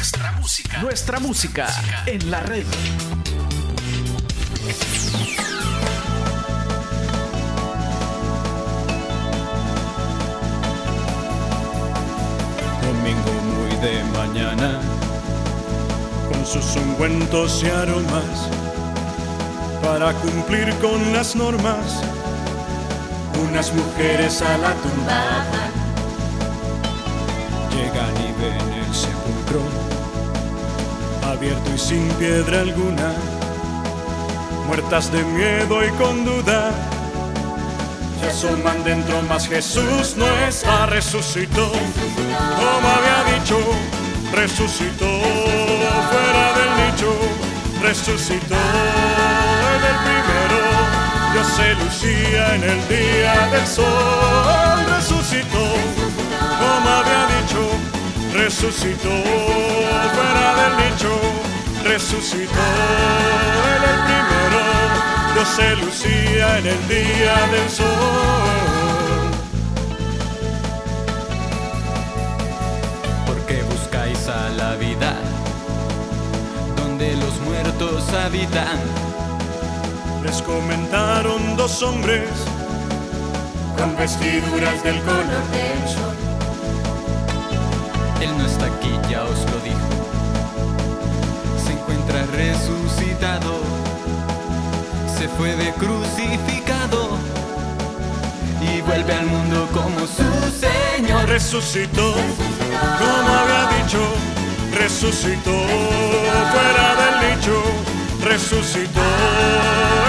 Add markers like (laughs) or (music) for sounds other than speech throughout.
Nuestra música. Nuestra música en la red. Domingo muy de mañana, con sus ungüentos y aromas, para cumplir con las normas, unas mujeres a la tumba llegan y ven el sepulcro abierto y sin piedra alguna, muertas de miedo y con duda. Se asoman dentro, más Jesús no está, resucitó, como había dicho, resucitó. Fuera del nicho, resucitó. En el primero, Dios se lucía en el día del sol, resucitó, como había dicho, resucitó. Fuera del nicho, resucitó en el primero, Dios se lucía en el día del sol. ¿Por qué buscáis a la vida donde los muertos habitan? Les comentaron dos hombres con vestiduras del color del sol. Él no está aquí, ya os lo dijo. Resucitado. Se fue de crucificado. Y vuelve al mundo como su Señor. Resucitó, como había dicho, resucitó fuera del nicho, resucitó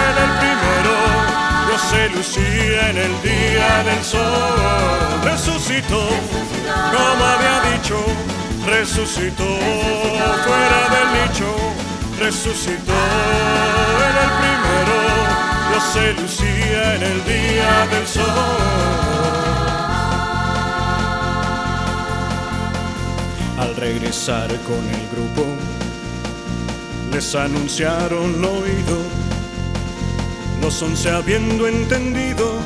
en el primero. Dios se lucía en el día del sol, resucitó, como había dicho, resucitó fuera del nicho, resucitó en el primero. Dios se lucía en el día del sol. Al regresar con el grupo, les anunciaron lo oído. Los once habiendo entendido,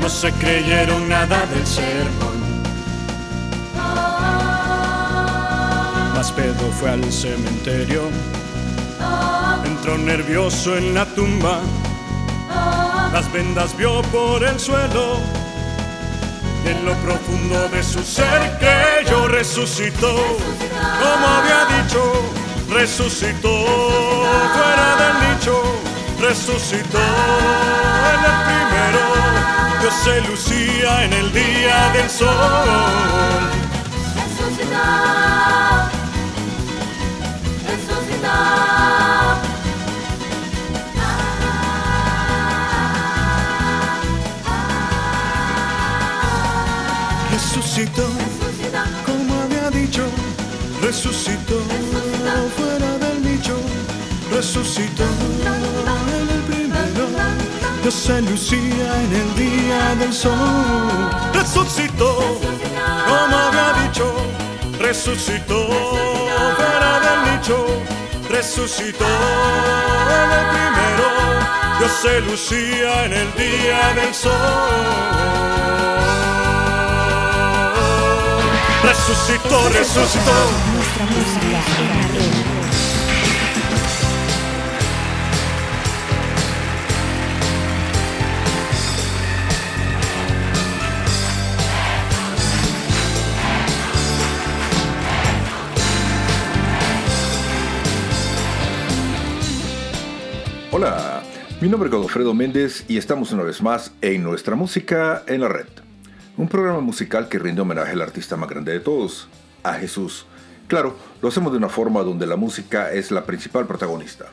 no se creyeron nada del sermón. Mas Pedro fue al cementerio, entró nervioso en la tumba, las vendas vio por el suelo. y En lo profundo de su ser creyó, resucitó, como había dicho, resucitó fuera del nicho, resucitó en el primero, Dios se lucía en el día del sol. Resucitó. Resucitó, como había dicho, resucitó. Fuera del nicho, resucitó. En el primero, Dios se lucía en el día del sol, resucitó, como había dicho, resucitó. Fuera del nicho, resucitó. En el primero, Dios se lucía en el día del sol. Resucitó, resucitó. Nuestra música. Hola, mi nombre es Godofredo Méndez y estamos una vez más en Nuestra Música en la Red. Un programa musical que rinde homenaje al artista más grande de todos, a Jesús. Claro, lo hacemos de una forma donde la música es la principal protagonista.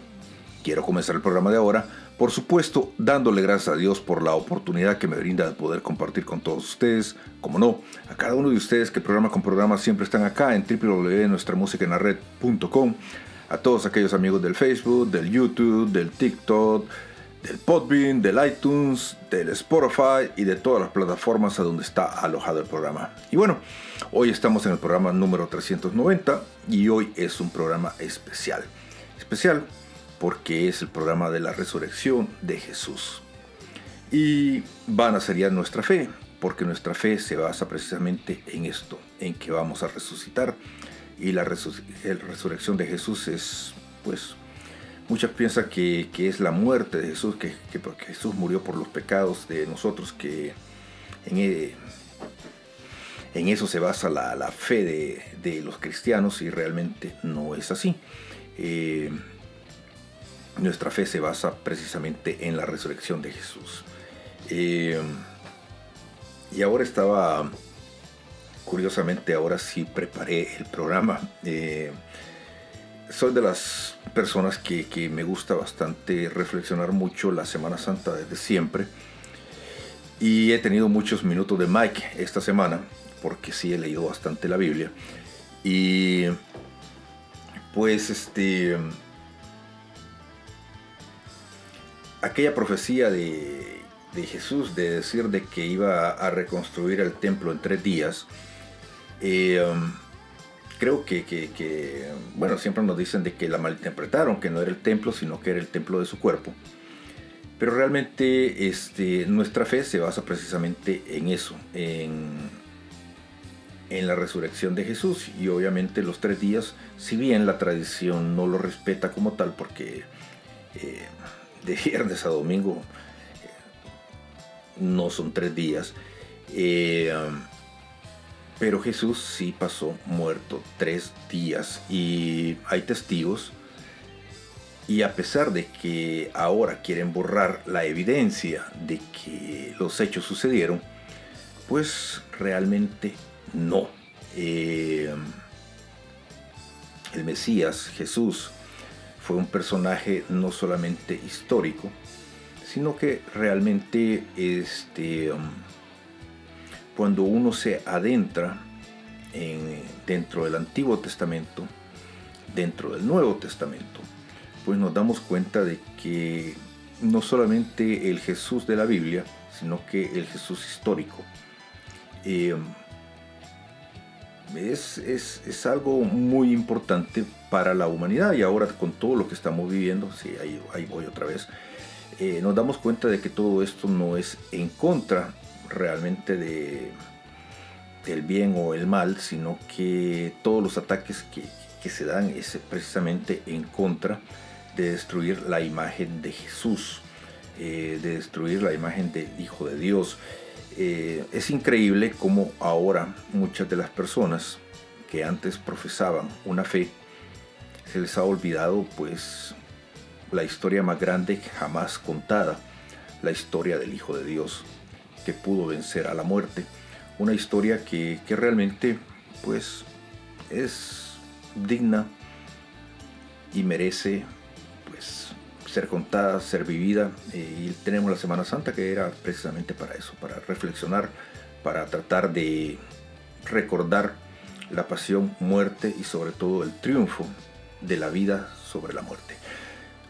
Quiero comenzar el programa de ahora, por supuesto, dándole gracias a Dios por la oportunidad que me brinda de poder compartir con todos ustedes, como no, a cada uno de ustedes que programa con programa siempre están acá en www.nuestramusicaenlared.com, a todos aquellos amigos del Facebook, del YouTube, del TikTok, del Podbean, del iTunes, del Spotify y de todas las plataformas a donde está alojado el programa. Y bueno, hoy estamos en el programa número 390 y hoy es un programa especial. Especial porque es el programa de la resurrección de Jesús. Y van a ser ya nuestra fe, porque nuestra fe se basa precisamente en esto, en que vamos a resucitar y la resurrección de Jesús es, pues, muchas piensan que, es la muerte de Jesús, que, Jesús murió por los pecados de nosotros, que en, e, en eso se basa la, fe de, los cristianos y realmente no es así. Eh, nuestra fe se basa precisamente en la resurrección de Jesús. Eh, y ahora estaba, curiosamente, ahora sí preparé el programa. Eh, soy de las personas que, que, me gusta bastante reflexionar mucho la Semana Santa desde siempre. Y he tenido muchos minutos de Mike esta semana, porque sí he leído bastante la Biblia. Y pues este aquella profecía de, Jesús de decir de que iba a reconstruir el templo en tres días, eh, um, creo que, bueno, siempre nos dicen de que la malinterpretaron, que no era el templo, sino que era el templo de su cuerpo. Pero realmente este, nuestra fe se basa precisamente en eso, en, la resurrección de Jesús. Y obviamente los tres días, si bien la tradición no lo respeta como tal, porque eh, de (laughs) viernes a domingo no son tres días. Eh, pero Jesús sí pasó muerto tres días y hay testigos. Y a pesar de que ahora quieren borrar la evidencia de que los hechos sucedieron, pues realmente no. Eh, el Mesías, Jesús, fue un personaje no solamente histórico, sino que realmente este, um, cuando uno se adentra dentro del Antiguo Testamento, dentro del Nuevo Testamento, pues nos damos cuenta de que no solamente el Jesús de la Biblia, sino que el Jesús histórico. Eh, es, es, algo muy importante para la humanidad y ahora con todo lo que estamos viviendo, sí, ahí, ahí voy otra vez, eh, nos damos cuenta de que todo esto no es en contra realmente de, del bien o el mal, sino que todos los ataques que, se dan es precisamente en contra de destruir la imagen de Jesús, eh, de destruir la imagen del Hijo de Dios. Eh, es increíble cómo ahora muchas de las personas que antes profesaban una fe, se les ha olvidado pues la historia más grande jamás contada, la historia del Hijo de Dios que pudo vencer a la muerte. Una historia que, que realmente pues es digna y merece ser contada, ser vivida. Eh, y tenemos la Semana Santa que era precisamente para eso, para reflexionar, para tratar de recordar la pasión, muerte y sobre todo el triunfo de la vida sobre la muerte.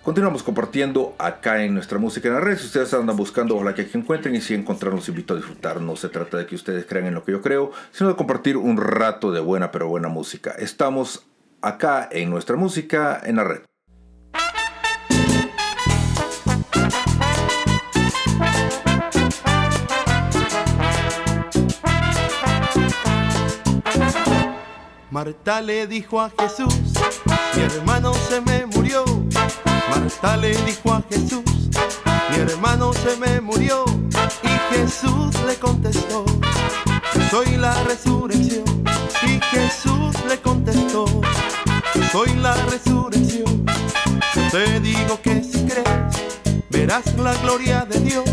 Continuamos compartiendo acá en nuestra música en la red. Si ustedes andan buscando, ojalá que encuentren y si encontrar los invito a disfrutar. No se trata de que ustedes crean en lo que yo creo, sino de compartir un rato de buena pero buena música. Estamos acá en nuestra música en la red. Marta le dijo a Jesús, mi hermano se me murió. Marta le dijo a Jesús, mi hermano se me murió. Y Jesús le contestó, soy la resurrección. Y Jesús le contestó, soy la resurrección. Yo te digo que si crees, verás la gloria de Dios.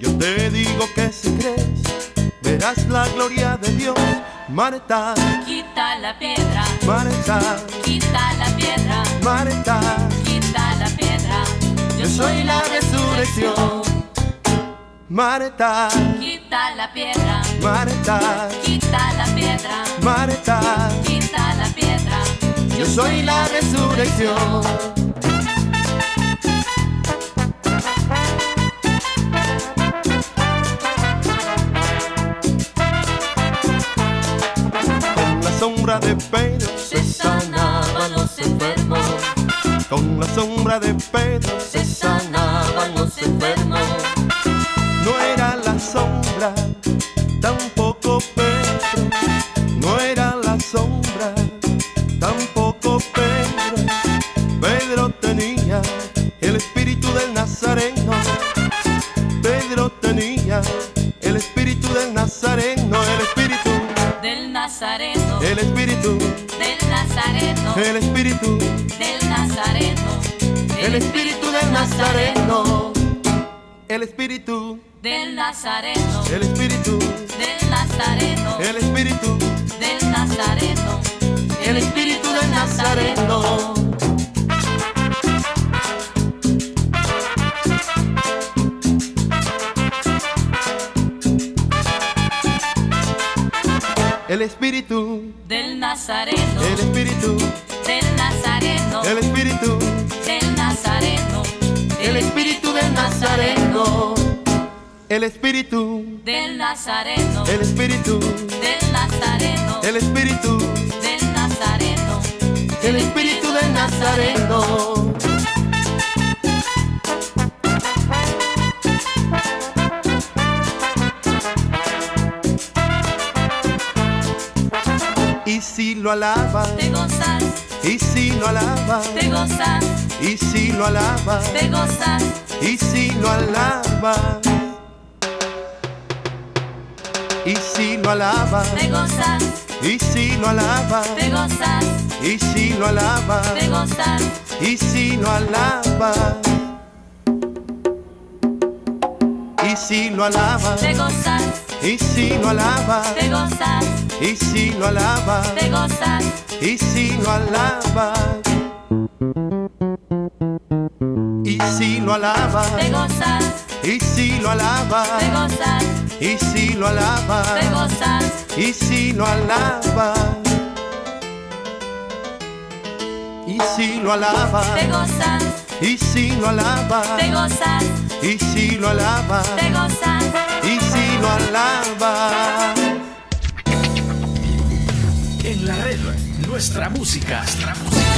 Yo te digo que si crees, verás la gloria de Dios. Marta, quita la piedra. Marta, quita la piedra. Marta. Yo soy la resurrección. Marta, quita la piedra. Marta, quita la piedra. Marta, quita la piedra. Yo soy la resurrección. sombra de Pedro el espíritu, del Nazareno, el espíritu, del Nazareno, el espíritu del Nazareno. Y si lo alabas, te gozas, y si lo alabas, te gozas, y si lo alabas, te gozas, y si lo alabas, lo alabas, te gozas, y si lo alabas, te gozas, y si lo alabas, te gozas, y si lo alabas, y si lo alabas, te gozas, y si lo alabas, te gozas, y si lo alabas, te gozas, y si lo alabas, y si lo alabas, te gozas, y si lo alabas, te gozas, y si lo alabas, te gozas, y si lo alabas, y si lo alabas, te gozas, y si lo alabas, te gozas, y si lo alabas, te gozas, y si lo alabas. En la red, nuestra música. Nuestra música.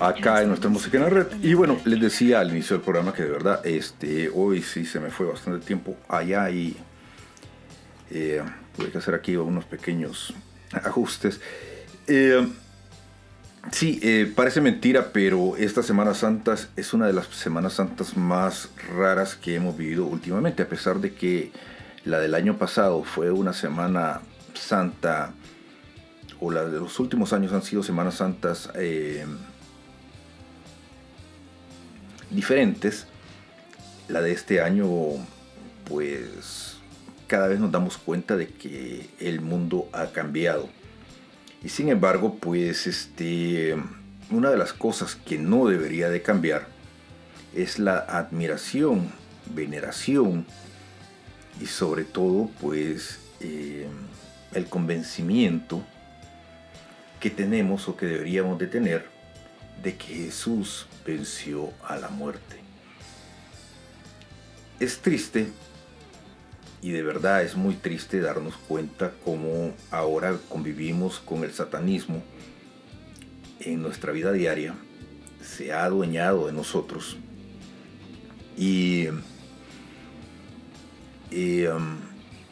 Acá en nuestra música en la red. Y bueno, les decía al inicio del programa que de verdad este, hoy sí se me fue bastante tiempo allá y eh, tuve que hacer aquí unos pequeños ajustes. Eh, sí, eh, parece mentira, pero esta Semana Santa es una de las Semanas Santas más raras que hemos vivido últimamente, a pesar de que la del año pasado fue una Semana Santa o la de los últimos años han sido Semanas Santas eh, diferentes. La de este año, pues cada vez nos damos cuenta de que el mundo ha cambiado. Y sin embargo, pues este, una de las cosas que no debería de cambiar es la admiración, veneración y sobre todo, pues eh, el convencimiento que tenemos o que deberíamos de tener de que Jesús venció a la muerte. Es triste y de verdad es muy triste darnos cuenta cómo ahora convivimos con el satanismo en nuestra vida diaria, se ha adueñado de nosotros y, um,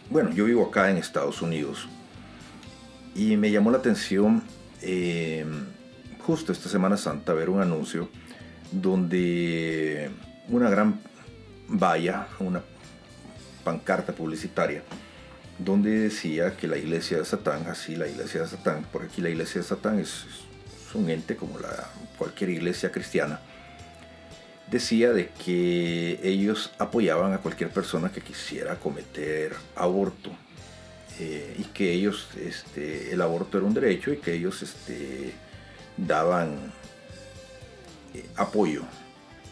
bueno, yo vivo acá en Estados Unidos y me llamó la atención eh, justo esta Semana Santa ver un anuncio donde una gran valla, una pancarta publicitaria, donde decía que la iglesia de Satán, así la iglesia de Satán, por aquí la iglesia de Satán es, un ente como la, cualquier iglesia cristiana, decía de que ellos apoyaban a cualquier persona que quisiera cometer aborto eh, y que ellos, este, el aborto era un derecho y que ellos este, daban apoyo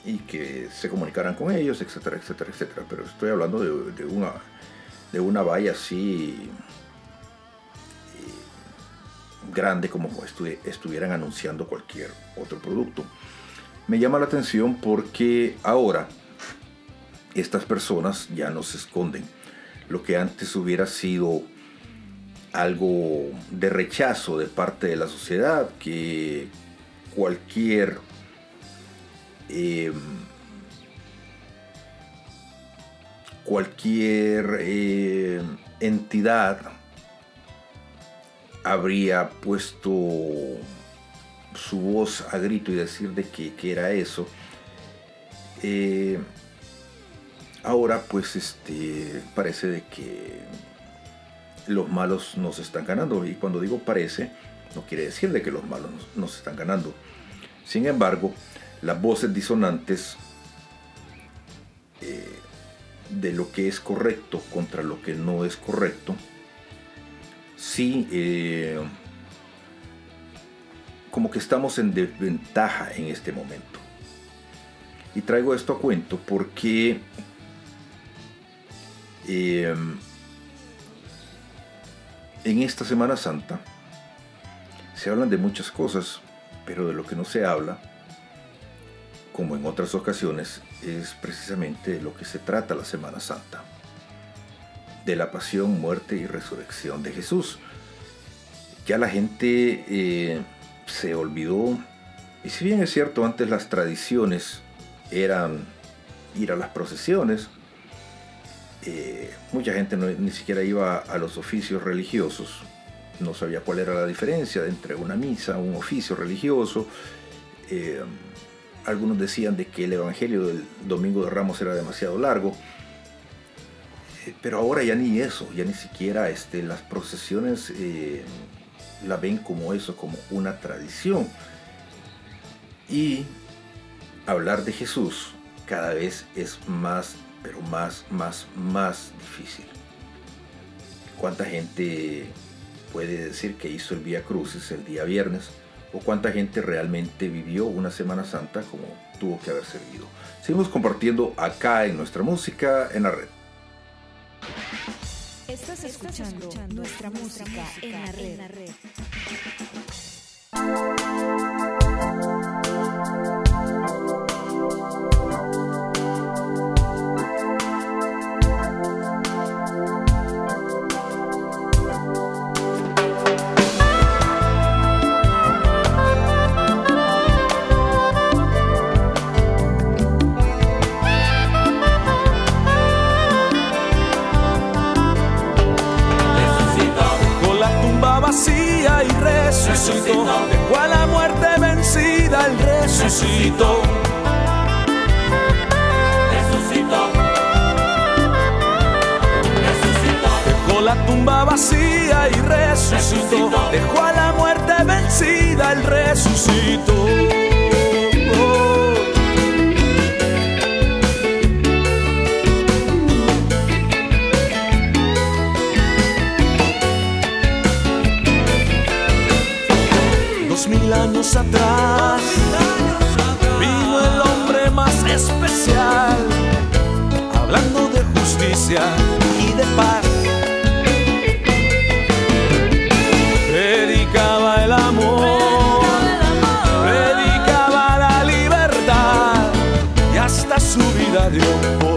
y que se comunicaran con ellos, etcétera, etcétera, etcétera. Pero estoy hablando de, una, de una valla así eh, grande como estu estuvieran anunciando cualquier otro producto. Me llama la atención porque ahora estas personas ya no se esconden. Lo que antes hubiera sido algo de rechazo de parte de la sociedad, que cualquier eh, cualquier eh, entidad habría puesto su voz a grito y decir de que, que era eso. Eh, ahora pues este parece de que los malos nos están ganando. Y cuando digo parece, no quiere decir de que los malos nos están ganando. Sin embargo, las voces disonantes eh, de lo que es correcto contra lo que no es correcto, sí, eh, como que estamos en desventaja en este momento. Y traigo esto a cuento porque eh, en esta Semana Santa se hablan de muchas cosas, pero de lo que no se habla, como en otras ocasiones, es precisamente de lo que se trata la Semana Santa, de la pasión, muerte y resurrección de Jesús. Ya la gente eh, se olvidó, y si bien es cierto, antes las tradiciones eran ir a las procesiones, eh, mucha gente ni siquiera iba a los oficios religiosos, no sabía cuál era la diferencia entre una misa, un oficio religioso. Eh, algunos decían de que el Evangelio del Domingo de Ramos era demasiado largo. Eh, pero ahora ya ni eso, ya ni siquiera este, las procesiones la ven como eso, como una tradición. Y hablar de Jesús cada vez es más pero más, más, más difícil. ¿Cuánta gente puede decir que hizo el Vía Crucis el día viernes? ¿O cuánta gente realmente vivió una Semana Santa como tuvo que haber vivido? Seguimos compartiendo acá en nuestra música en la red. Estás escuchando, nuestra, música, en la red. y resucitó. Dejó a la muerte vencida, el resucitó. Resucitó. Dejó la tumba vacía y resucitó. Dejó a la muerte vencida, el resucitó. atrás vino el hombre más especial, hablando de justicia y de paz. Predicaba el amor, predicaba la libertad y hasta su vida dio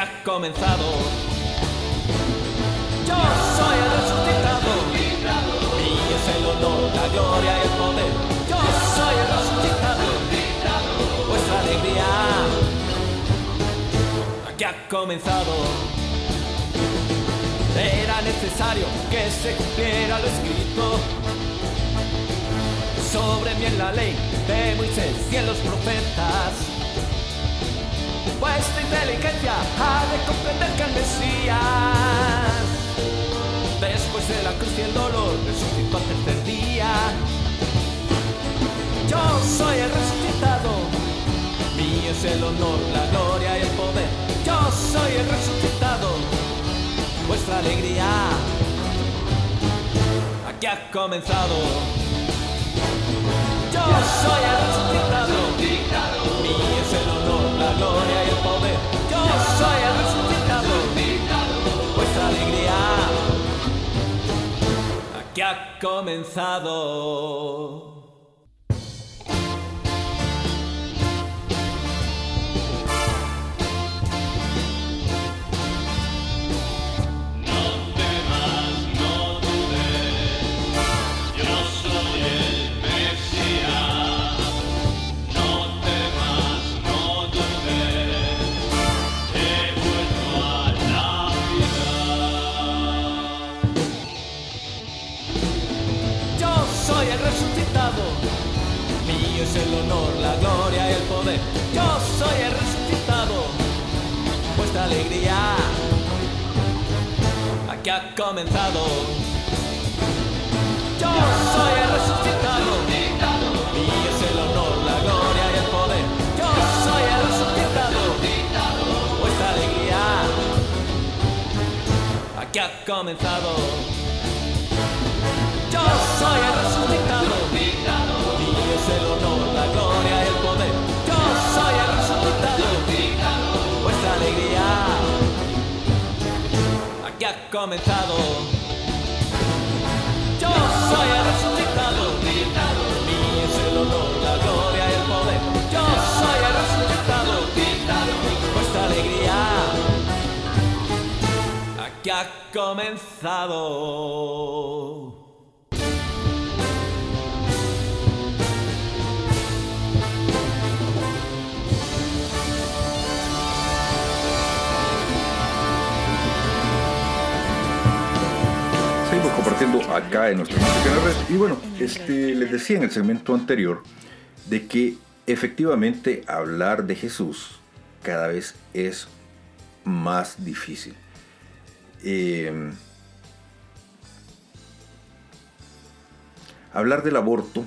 ha comenzado. Yo soy el resucitado, y es el honor, la gloria y el poder. Yo soy el resucitado, vuestra alegría que ha comenzado. Era necesario que se cumpliera lo escrito sobre mí en la ley de Moisés y en los profetas. Vuestra inteligencia ha de comprender que el Mesías, después de la cruz y el dolor, resucitó al tercer día. Yo soy el resucitado, mío es el honor, la gloria y el poder. Yo soy el resucitado, vuestra alegría. Aquí ha comenzado. Yo soy el resucitado, mío es el honor, la gloria y el poder. Soy el resucitado, vuestra alegría aquí ha comenzado. Aquí ha comenzado. Yo soy el resucitado, mío es el honor, la gloria y el poder. Yo soy el resucitado, vuestra alegría aquí ha comenzado. Yo soy el resucitado, ha comenzado. Yo soy el resucitado, mío es el honor, la gloria y el poder. Yo soy el resucitado, vuestra alegría aquí ha comenzado. Compartiendo acá en nuestra música en red. Y bueno, este, les decía en el segmento anterior de que efectivamente hablar de Jesús cada vez es más difícil. Eh, hablar del aborto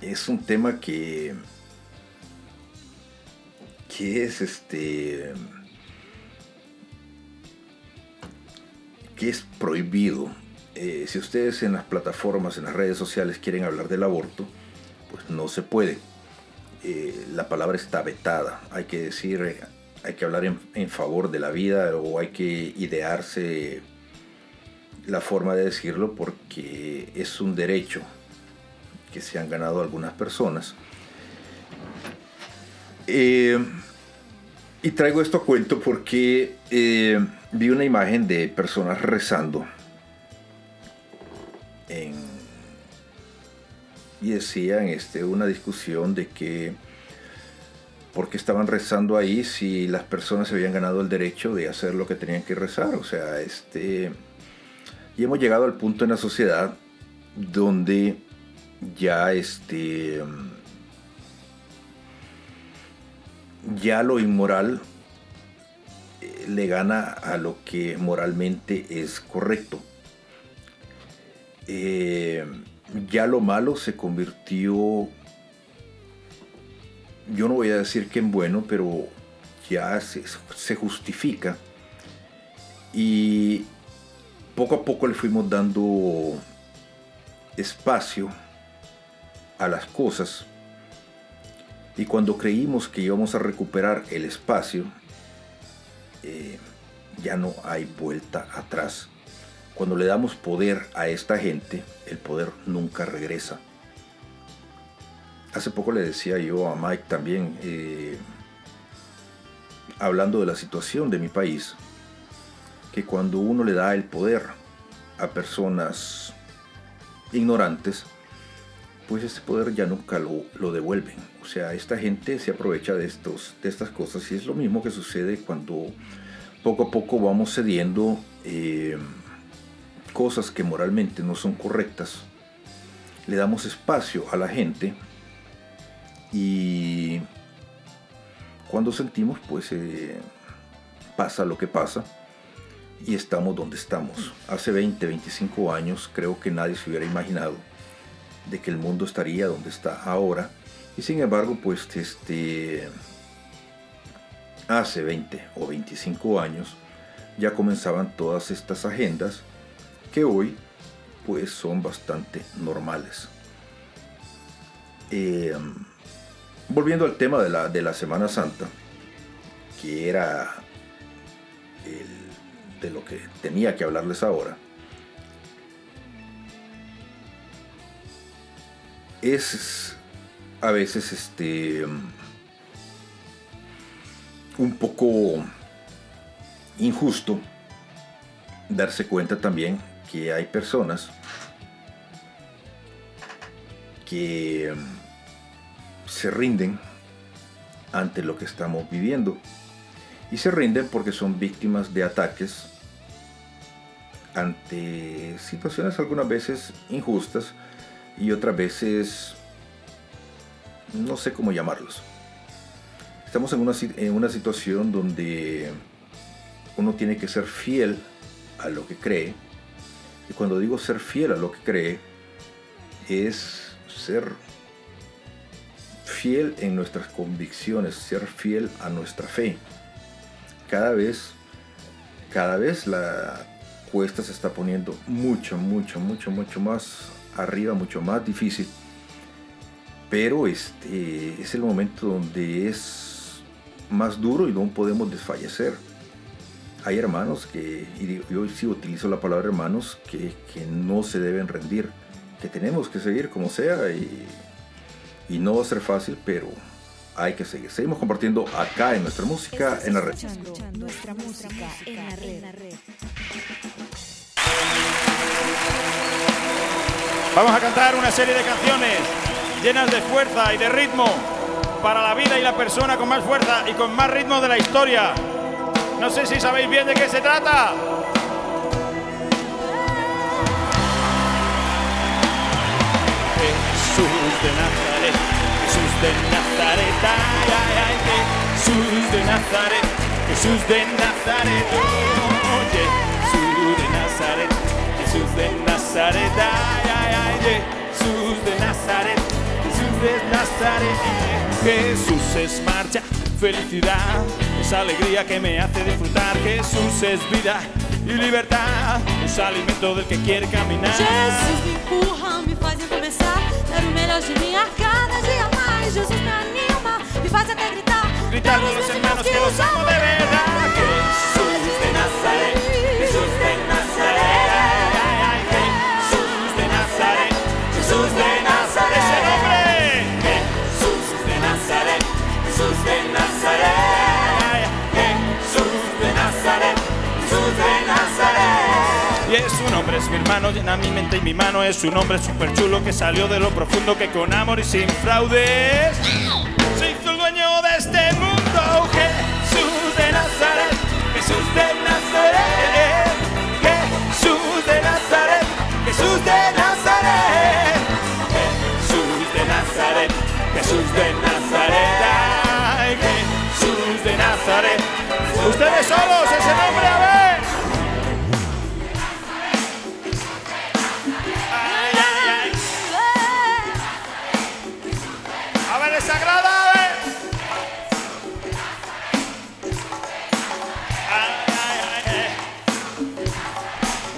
es un tema que que es este que es prohibido. Eh, si ustedes en las plataformas, en las redes sociales quieren hablar del aborto, pues no se puede. Eh, la palabra está vetada. Hay que decir, eh, hay que hablar en, en favor de la vida o hay que idearse la forma de decirlo porque es un derecho que se han ganado algunas personas. Y traigo esto a cuento porque vi una imagen de personas rezando y decían este, una discusión de que por qué estaban rezando ahí si las personas se habían ganado el derecho de hacer lo que tenían que rezar. O sea, este, y hemos llegado al punto en la sociedad donde ya este ya lo inmoral eh, le gana a lo que moralmente es correcto. Eh, ya lo malo se convirtió, yo no voy a decir que en bueno, pero ya se, justifica. Y poco a poco le fuimos dando espacio a las cosas y cuando creímos que íbamos a recuperar el espacio, eh, ya no hay vuelta atrás. Cuando le damos poder a esta gente, el poder nunca regresa. Hace poco le decía yo a Mike también, eh, hablando de la situación de mi país, que cuando uno le da el poder a personas ignorantes, pues ese poder ya nunca lo, lo, devuelven. O sea, esta gente se aprovecha de, estos, de estas cosas y es lo mismo que sucede cuando poco a poco vamos cediendo eh, cosas que moralmente no son correctas. Le damos espacio a la gente y cuando sentimos, pues eh, pasa lo que pasa. y estamos donde estamos. Hace 20, 25 años creo que nadie se hubiera imaginado de que el mundo estaría donde está ahora. Y sin embargo, pues este hace 20 o 25 años ya comenzaban todas estas agendas que hoy pues son bastante normales. Eh, volviendo al tema de la, de la Semana Santa, que era de lo que tenía que hablarles ahora, es a veces este un poco injusto darse cuenta también que hay personas que mm, se rinden ante lo que estamos viviendo y se rinden porque son víctimas de ataques ante situaciones algunas veces injustas y otras veces no sé cómo llamarlos. Estamos en una, en una situación donde uno tiene que ser fiel a lo que cree. Y cuando digo ser fiel a lo que cree, es ser fiel en nuestras convicciones, ser fiel a nuestra fe. Cada vez, cada vez la cuesta se está poniendo mucho, mucho, mucho, mucho más arriba, mucho más difícil. Pero este es el momento donde es más duro y no podemos desfallecer. Hay hermanos que, y yo sí utilizo la palabra hermanos, que, que no se deben rendir, que tenemos que seguir como sea y, y no va a ser fácil, pero hay que seguir. Seguimos compartiendo acá en nuestra música en la red. Escuchando nuestra música en la red. Vamos a cantar una serie de canciones llenas de fuerza y de ritmo para la vida y la persona con más fuerza y con más ritmo de la historia. No sé si sabéis bien de qué se trata. Jesús de Nazaret, Jesús de Nazaret, ay, ay, ay, Jesús de Nazaret, Jesús de Nazaret, oye, Jesús de Nazaret, Jesús de Nazaret, ay, ay, ay, Jesús de Nazaret, De Nazaret, Jesús es marcha, felicidad, es alegría que me hace disfrutar, Jesús es vida y libertad, es alimento del que quiere caminar. Jesus me empurra, me faz recomeçar. Dar o melhor de mim a cada dia mais. Jesus me anima, me faz até gritar. Gritar con los hermanos que los amo de verdad. Jesús de Nazaret, es su nombre, es mi hermano, llena mi mente y mi mano. Es su nombre súper chulo que salió de lo profundo que con amor y sin fraudes se hizo el dueño de este mundo. Jesús de Nazaret, Jesús de Nazaret, Jesús de Nazaret, Jesús de Nazaret, Jesús de Nazaret, Jesús de Nazaret, Jesús de Nazaret. Ustedes solos, ese nombre, a ver.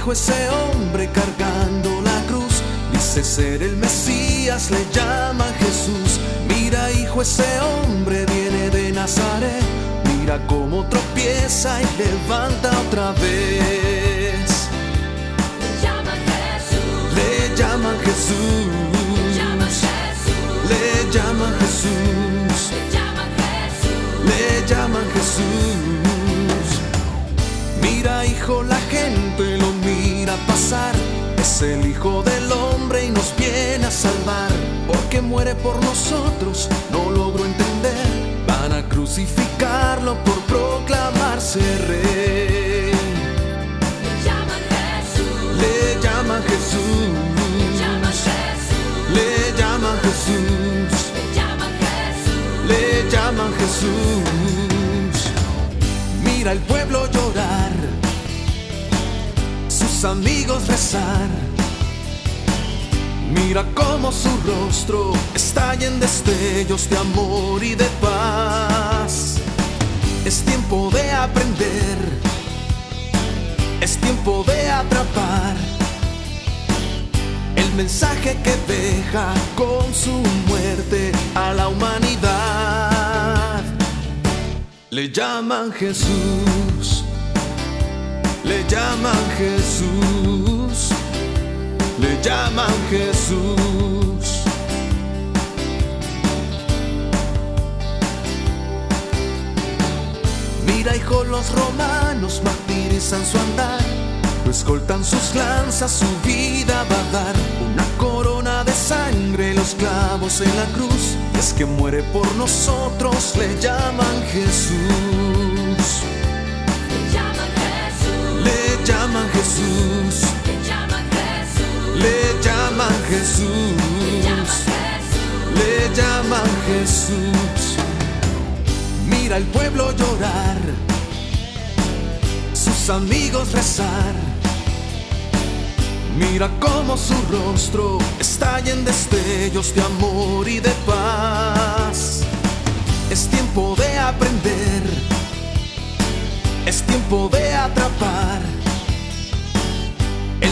Hijo, ese hombre cargando la cruz. Dice ser el Mesías, le llama Jesús. Mira, hijo, ese hombre viene de Nazaret. Mira cómo tropieza y levanta otra vez. Le llaman Jesús. Le llaman Jesús. Le llaman Jesús. Mira, hijo, la gente lo mira pasar. Es el hijo del hombre y nos viene a salvar. Porque muere por nosotros, no logro entender. Van a crucificarlo por proclamarse rey. Le llaman Jesús. Le llaman Jesús. Le llaman Jesús. Mira el pueblo llorar, sus amigos rezar. Mira cómo su rostro estalla en destellos de amor y de paz. Es tiempo de aprender, es tiempo de atrapar el mensaje que deja con su muerte a la humanidad. Le llaman Jesús, le llaman Jesús, le llaman Jesús. Mira, hijo, los romanos martirizan su andar. Lo escoltan sus lanzas, su vida va a dar una corona de sangre, los clavos en la cruz. Es que muere por nosotros, le llaman Jesús. Jesús. Le llaman Jesús. Le llaman Jesús. Mira el pueblo llorar sus amigos rezar. Mira cómo su rostro estalla en destellos de amor y de paz. Es tiempo de aprender, es tiempo de atrapar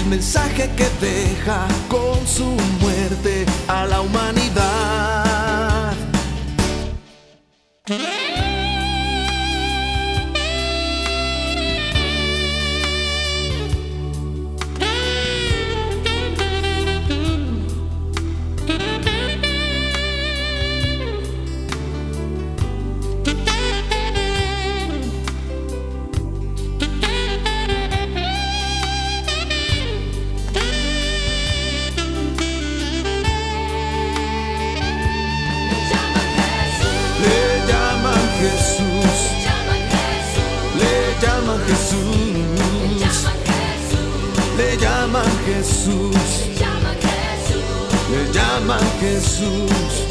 mensaje que deja con su muerte a la humanidad. Le llaman Jesús. Le llaman Jesús.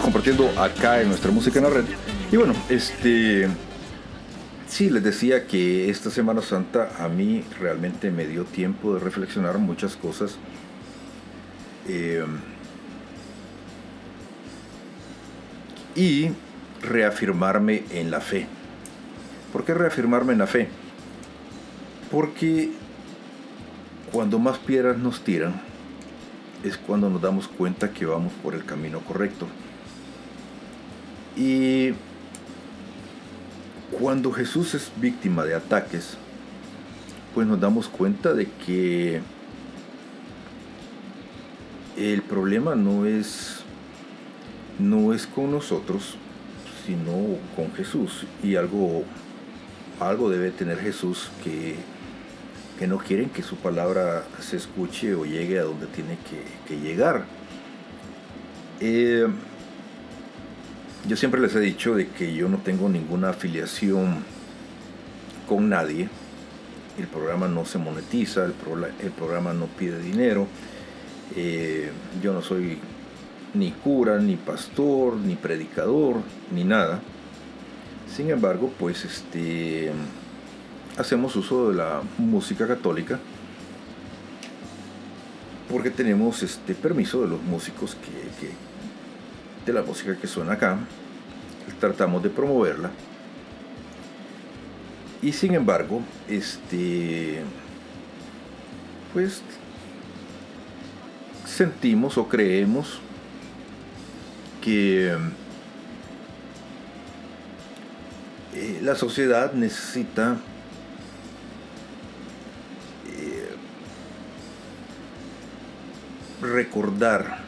Compartiendo acá en nuestra música en la red. Y bueno, este. Sí, les decía que esta Semana Santa a mí realmente me dio tiempo de reflexionar muchas cosas. Eh, y reafirmarme en la fe. ¿Por qué reafirmarme en la fe? Porque cuando más piedras nos tiran es cuando nos damos cuenta que vamos por el camino correcto. Y cuando Jesús es víctima de ataques, pues nos damos cuenta de que el problema no es no es con nosotros, sino con Jesús. Y algo, algo debe tener Jesús que, que no quieren que su palabra se escuche o llegue a donde tiene que, llegar. Eh, yo siempre les he dicho de que yo no tengo ninguna afiliación con nadie. El programa no se monetiza, el, prola- el programa no pide dinero. Eh, yo no soy ni cura, ni pastor, ni predicador, ni nada. Sin embargo, pues este hacemos uso de la música católica porque tenemos este permiso de los músicos que- de la música que suena acá tratamos de promoverla. Y sin embargo este pues sentimos o creemos que eh, la sociedad necesita eh, recordar,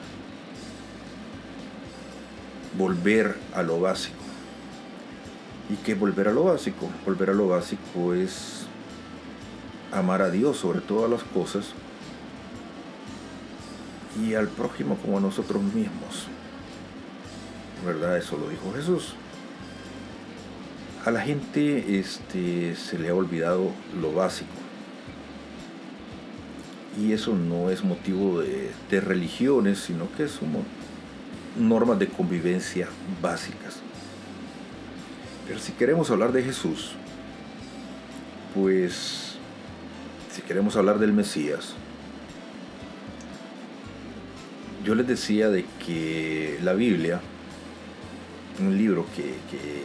volver a lo básico. ¿Y qué volver a lo básico? Volver a lo básico es amar a Dios sobre todas las cosas y al prójimo como a nosotros mismos. ¿Verdad? Eso lo dijo Jesús. A la gente este, se le ha olvidado lo básico. Y eso no es motivo de, de religiones, sino que son normas de convivencia básicas. Pero si queremos hablar de Jesús, pues si queremos hablar del Mesías, yo les decía de que la Biblia, un libro que, que,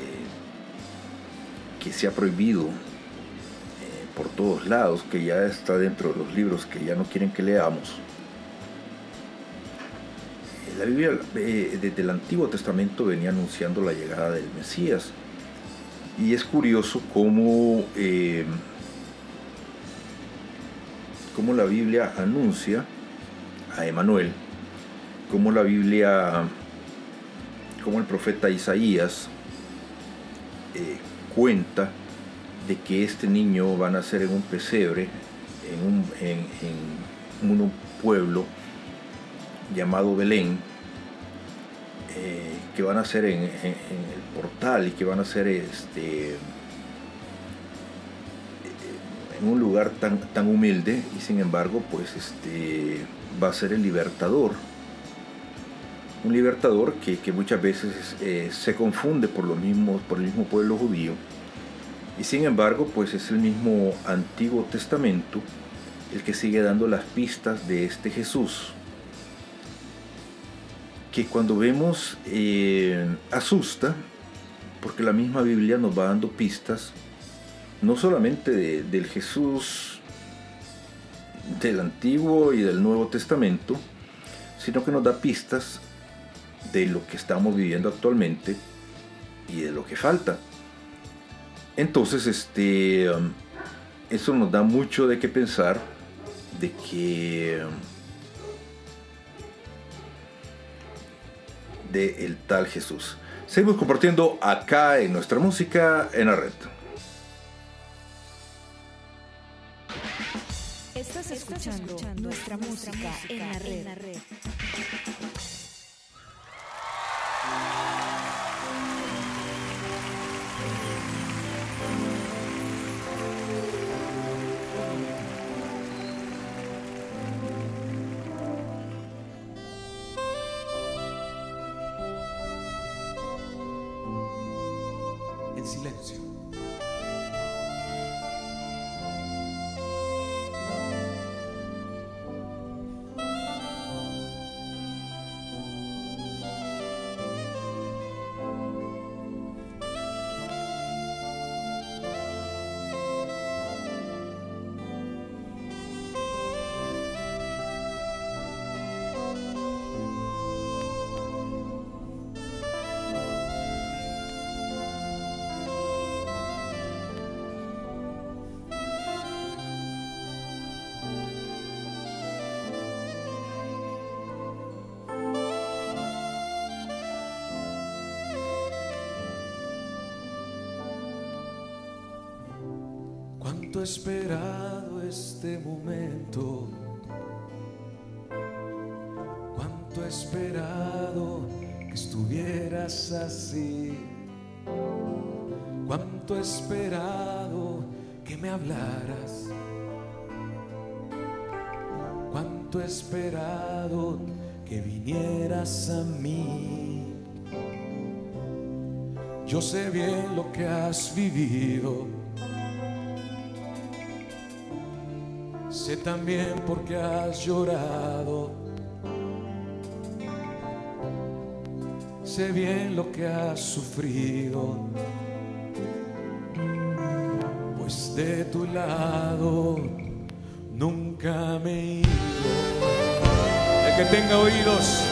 que se ha prohibido eh, por todos lados, que ya está dentro de los libros que ya no quieren que leamos. La Biblia eh, desde el Antiguo Testamento venía anunciando la llegada del Mesías. Y es curioso cómo, eh, cómo la Biblia anuncia a Emanuel, cómo la Biblia, cómo el profeta Isaías eh, cuenta de que este niño va a nacer en un pesebre, en un pueblo llamado Belén, eh, que van a ser en, el portal y que van a ser este, eh, en un lugar tan, tan humilde y sin embargo pues este, va a ser el libertador. Un libertador que, que muchas veces eh, se confunde por, lo mismo, por el mismo pueblo judío y sin embargo pues es el mismo Antiguo Testamento el que sigue dando las pistas de este Jesús que cuando vemos eh, asusta, porque la misma Biblia nos va dando pistas, no solamente de- del Jesús del Antiguo y del Nuevo Testamento, sino que nos da pistas de lo que estamos viviendo actualmente y de lo que falta. Entonces, este, um, eso nos da mucho de qué pensar, de que um, de tal Jesús. Seguimos compartiendo acá en nuestra música en la red. Estás escuchando nuestra música en la red. Silencio. He esperado este momento. Cuánto esperado que estuvieras así. Cuánto esperado que me hablaras. Cuánto esperado que vinieras a mí. Yo sé bien lo que has vivido. Sé también por qué has llorado. Sé bien lo que has sufrido. Pues de tu lado nunca me he ido. El que tenga oídos,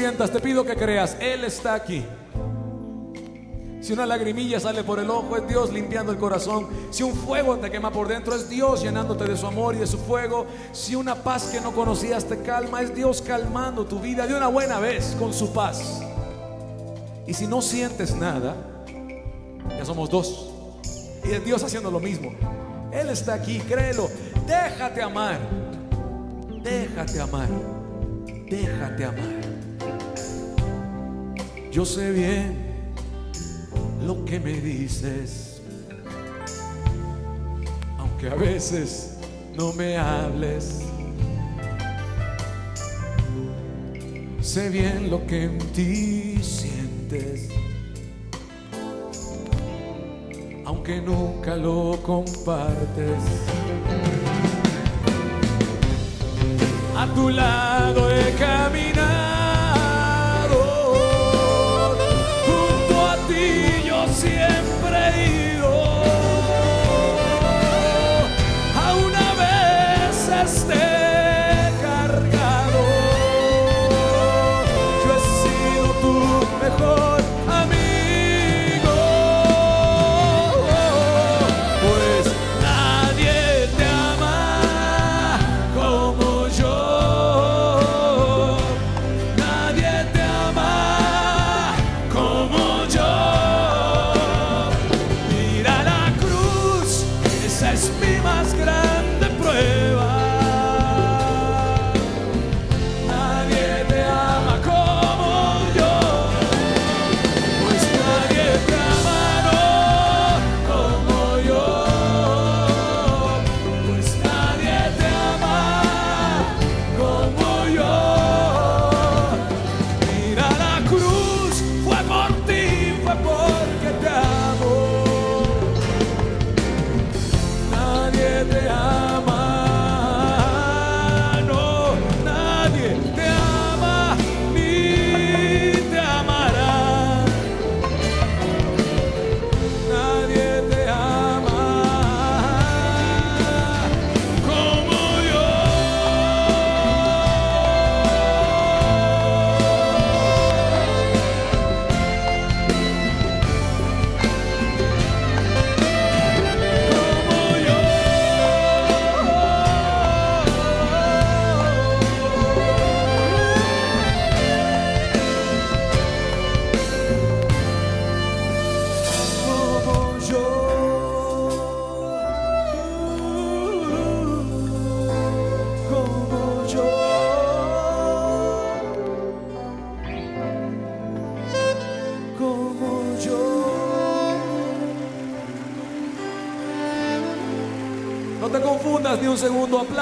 sientas, te pido que creas, Él está aquí. Si una lagrimilla sale por el ojo, es Dios limpiando el corazón. Si un fuego te quema por dentro, es Dios llenándote de su amor y de su fuego. Si una paz que no conocías te calma, es Dios calmando tu vida de una buena vez con su paz. Y si no sientes nada, ya somos dos. Y es Dios haciendo lo mismo. Él está aquí, créelo. Déjate amar. Déjate amar. Déjate amar. Yo sé bien lo que me dices, aunque a veces no me hables. Sé bien lo que en ti sientes, aunque nunca lo compartes. A tu lado he caminado,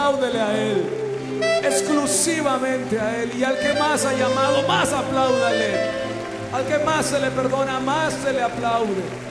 apláudele a Él. Exclusivamente a Él. Y al que más ha llamado, más apláudale. Al que más se le perdona, más se le aplaude.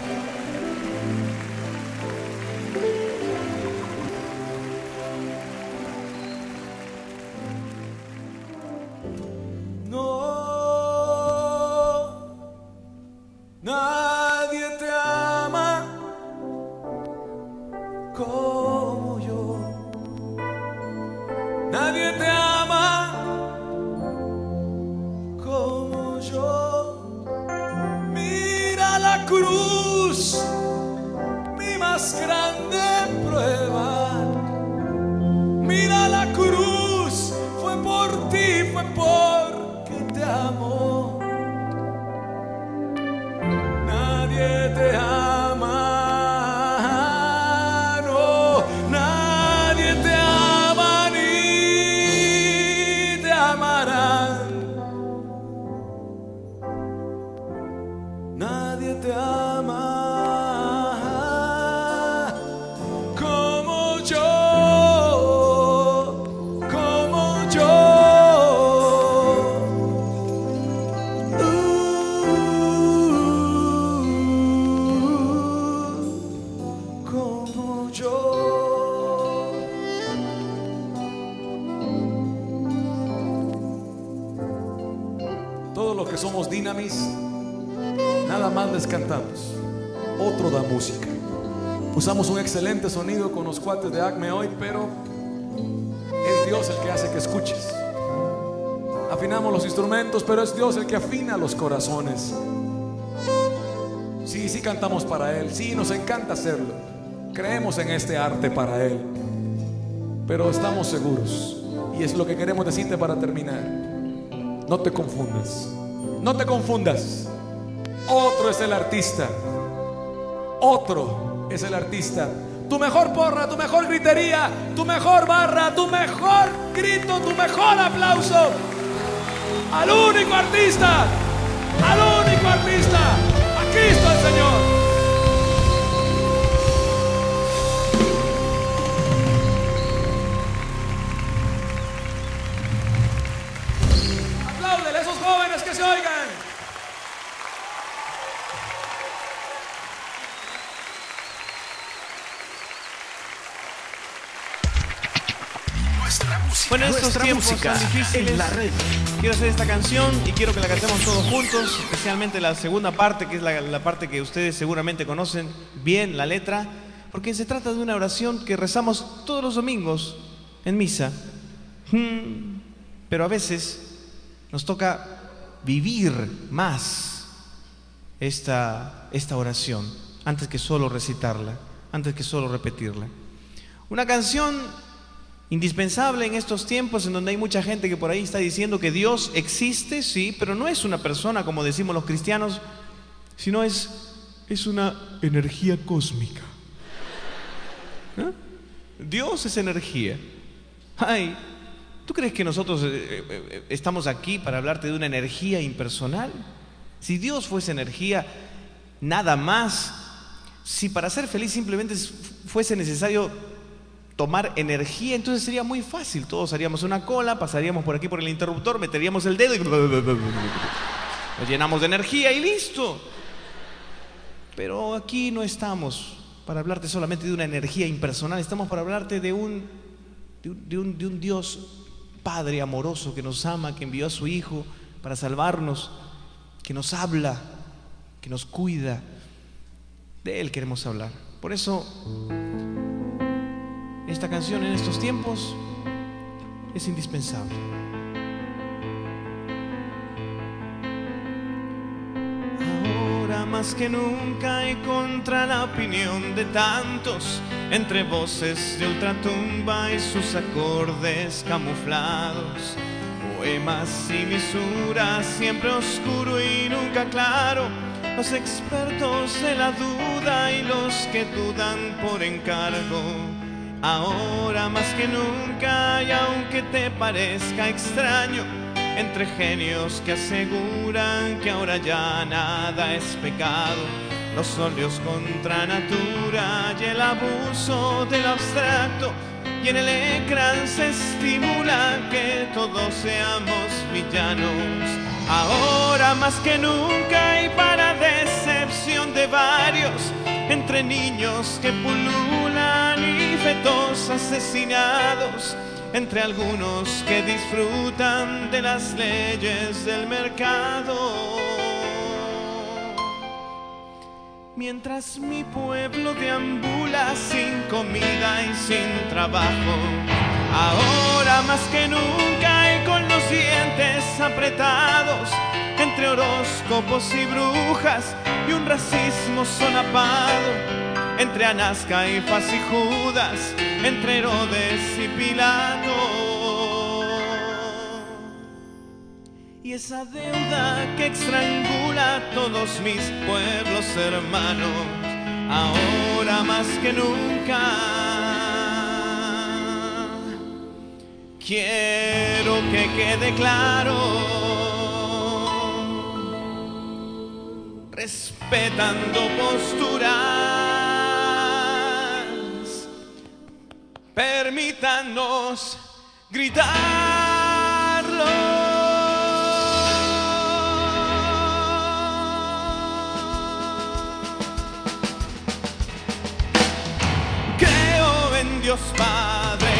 Excelente sonido con los cuates de Acme hoy, pero es Dios el que hace que escuches. Afinamos los instrumentos, pero es Dios el que afina los corazones. Sí, sí cantamos para Él, sí, nos encanta hacerlo. Creemos en este arte para Él, pero estamos seguros. Y es lo que queremos decirte para terminar. No te confundas, no te confundas. Otro es el artista, otro es el artista. Tu mejor porra, tu mejor gritería, tu mejor barra, tu mejor grito, tu mejor aplauso al único artista, al único artista, a Cristo el Señor. Nuestra música. En la red. Quiero hacer esta canción y quiero que la cantemos todos juntos, especialmente la segunda parte, que es la, la parte que ustedes seguramente conocen bien, la letra, porque se trata de una oración que rezamos todos los domingos en misa. Hmm, Pero a veces nos toca vivir más esta, esta oración antes que solo recitarla, antes que solo repetirla. Una canción indispensable en estos tiempos en donde hay mucha gente que por ahí está diciendo que Dios existe, sí, pero no es una persona como decimos los cristianos, sino es, es una energía cósmica. ¿Ah? Dios es energía. Ay, ¿tú crees que nosotros eh, eh, eh, estamos aquí para hablarte de una energía impersonal? Si Dios fuese energía, nada más. Si para ser feliz simplemente fuese necesario tomar energía, entonces sería muy fácil. Todos haríamos una cola, pasaríamos por aquí por el interruptor, meteríamos el dedo y (laughs) nos llenamos de energía y listo. Pero aquí no estamos para hablarte solamente de una energía impersonal, estamos para hablarte de un, de un, de un, Dios Padre amoroso que nos ama, que envió a su Hijo para salvarnos, que nos habla, que nos cuida. De Él queremos hablar. Por eso esta canción en estos tiempos es indispensable. Ahora más que nunca y contra la opinión de tantos, entre voces de ultratumba y sus acordes camuflados, poemas y misuras, siempre oscuro y nunca claro, los expertos de la duda y los que dudan por encargo. Ahora más que nunca y aunque te parezca extraño, entre genios que aseguran que ahora ya nada es pecado, los óleos contra natura y el abuso del abstracto, y en el ecran se estimula que todos seamos villanos. Ahora más que nunca y para decepción de varios, entre niños que pululan y fetos asesinados, entre algunos que disfrutan de las leyes del mercado. Mientras mi pueblo deambula sin comida y sin trabajo, ahora más que nunca y con los dientes apretados, entre horóscopos y brujas y un racismo solapado, entre Anasca y Faz y Judas, entre Herodes y Pilato. y esa deuda que estrangula a todos mis pueblos hermanos, ahora más que nunca. Quiero que quede claro, respetando posturas, permítanos gritarlo. Dios Padre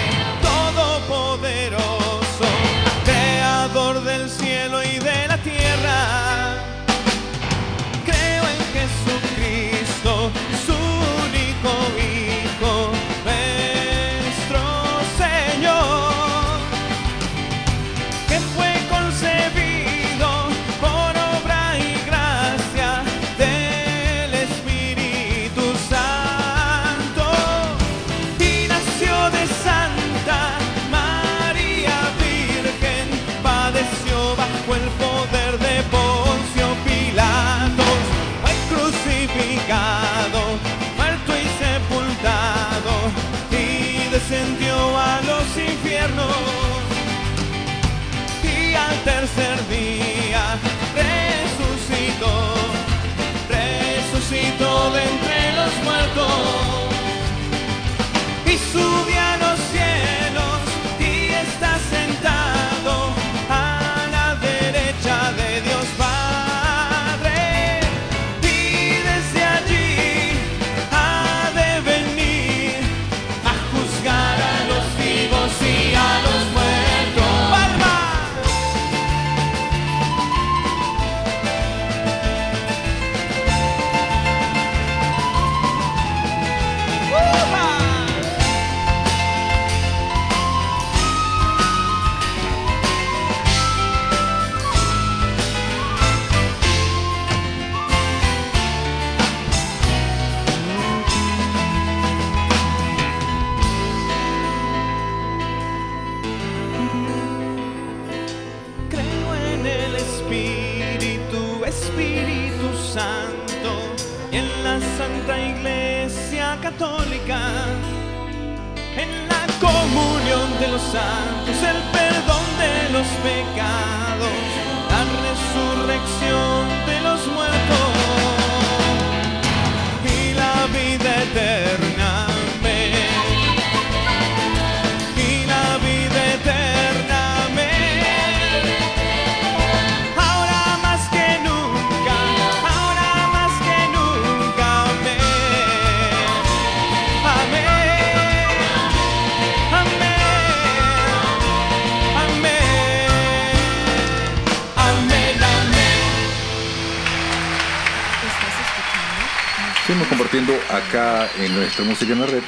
en nuestra música en la red.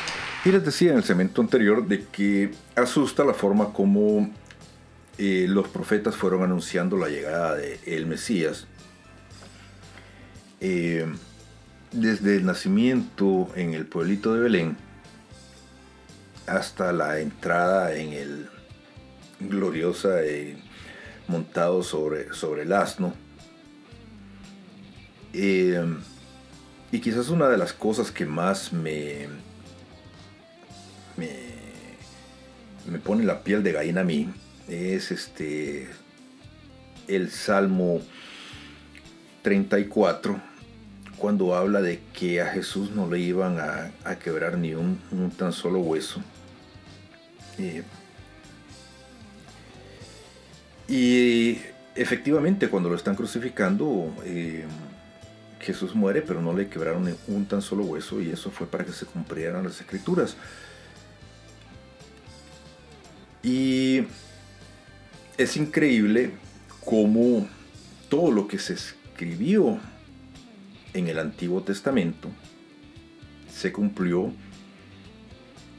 Y les decía en el segmento anterior de que asusta la forma como eh, los profetas fueron anunciando la llegada de el Mesías. Eh, desde el nacimiento en el pueblito de Belén hasta la entrada en el gloriosa eh, montado sobre, sobre el asno. Y quizás una de las cosas que más me, me, me pone la piel de gallina a mí es este el Salmo 34 cuando habla de que a Jesús no le iban a, a quebrar ni un, un tan solo hueso. Eh, y efectivamente cuando lo están crucificando, eh, Jesús muere, pero no le quebraron un tan solo hueso y eso fue para que se cumplieran las escrituras. Y es increíble cómo todo lo que se escribió en el Antiguo Testamento se cumplió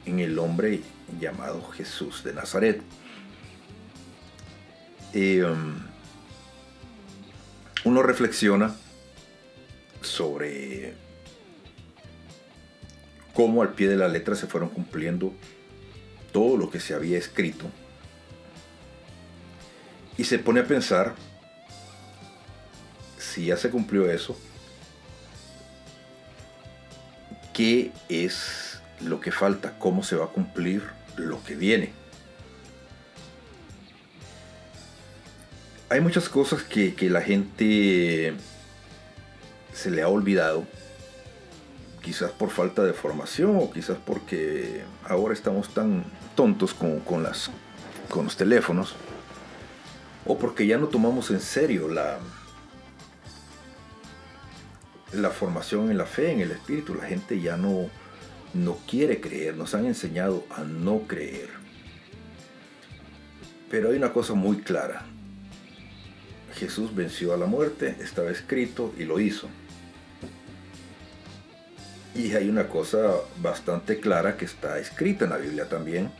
en el hombre llamado Jesús de Nazaret. Eh, um, uno reflexiona sobre cómo al pie de la letra se fueron cumpliendo todo lo que se había escrito y se pone a pensar si ya se cumplió eso, ¿qué es lo que falta? ¿Cómo se va a cumplir lo que viene? Hay muchas cosas que, que la gente se le ha olvidado, quizás por falta de formación o quizás porque ahora estamos tan tontos con, con las, con los teléfonos o porque ya no tomamos en serio la, la formación en la fe, en el espíritu. La gente ya no, no quiere creer, nos han enseñado a no creer. Pero hay una cosa muy clara. Jesús venció a la muerte, estaba escrito y lo hizo. Y hay una cosa bastante clara que está escrita en la Biblia también.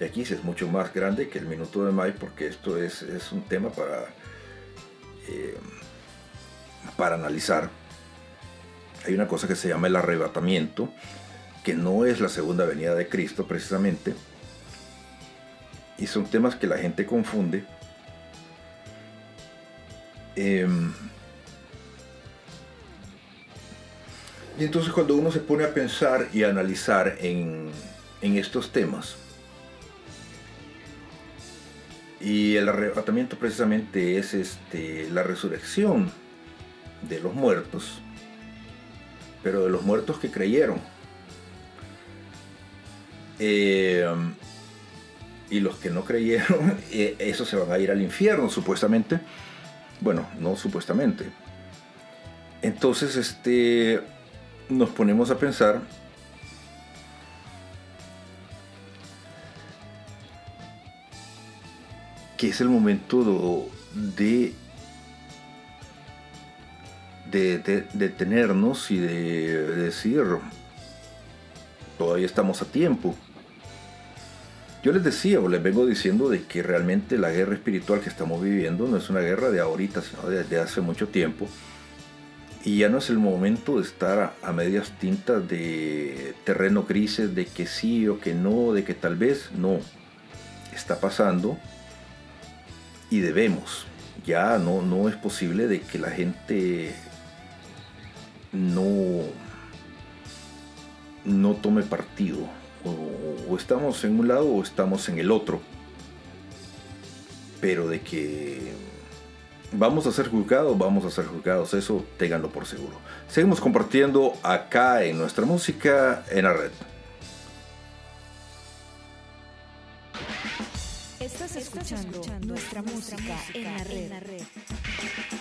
Y aquí es mucho más grande que el minuto de May porque esto es, es un tema para, eh, para analizar. Hay una cosa que se llama el arrebatamiento, que no es la segunda venida de Cristo precisamente. Y son temas que la gente confunde. Em, y entonces cuando uno se pone a pensar y a analizar en, en estos temas, y el arrebatamiento precisamente es este, la resurrección de los muertos, pero de los muertos que creyeron. Eh, y los que no creyeron, (laughs) eh, esos se van a ir al infierno, supuestamente. Bueno, no supuestamente. Entonces, este, nos ponemos a pensar que es el momento de de, de, detenernos y de decir, todavía estamos a tiempo. Yo les decía o les vengo diciendo de que realmente la guerra espiritual que estamos viviendo no es una guerra de ahorita, sino desde hace mucho tiempo. Y ya no es el momento de estar a, medias tintas de terreno grises, de que sí o que no, de que tal vez no. Está pasando y debemos. Ya no, no es posible de que la gente no, no tome partido. O, o, estamos en un lado o estamos en el otro. Pero de que vamos a ser juzgados, vamos a ser juzgados. Eso ténganlo por seguro. Seguimos compartiendo acá en nuestra música en la red. Estás escuchando nuestra música en la red. Reina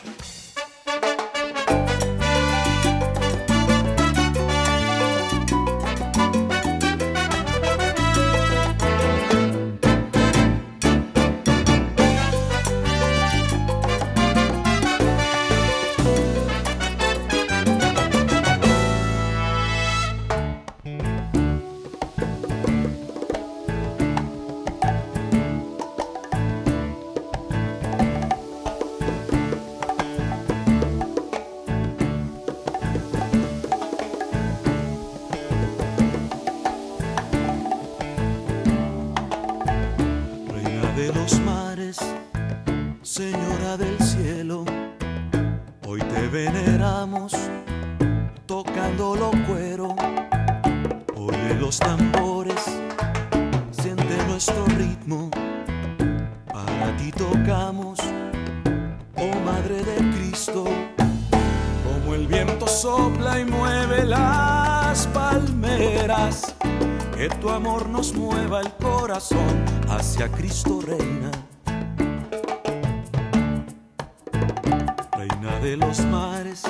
Cristo Reina. Reina de los mares,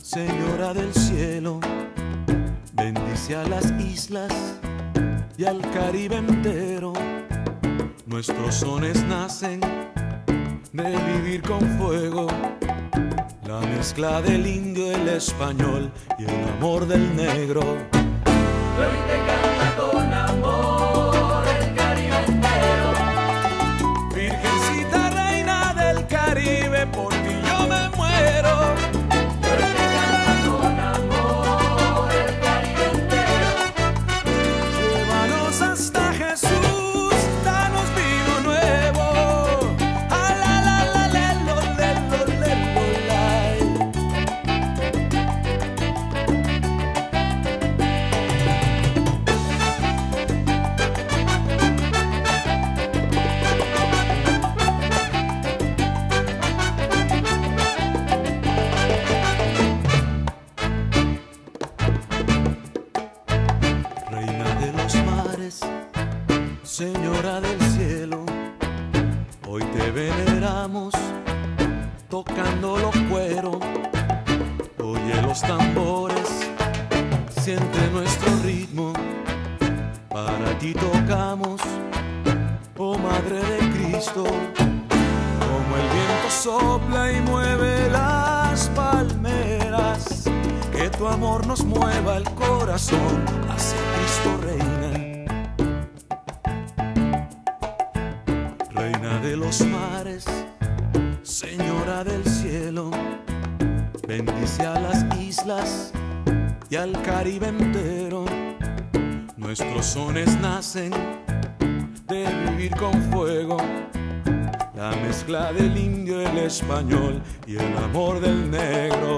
Señora del cielo, bendice a las islas y al Caribe entero. Nuestros sones nacen de vivir con fuego, la mezcla del indio, el español estamos tocando los cueros. Oye los tambores, siente nuestro ritmo. Para ti tocamos, oh Madre de Cristo. Como el viento sopla y mueve las palmeras, que tu amor nos mueva el corazón hacia Cristo Rey. español y el amor del negro.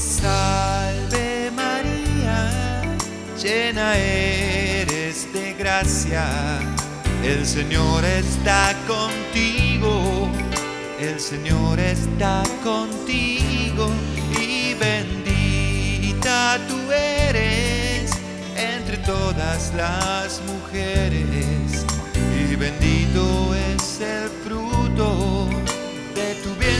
salve María, llena eres de gracia, el Señor está contigo, el Señor está contigo y bendita tú eres entre todas las mujeres. Y bendito es el fruto de tu bien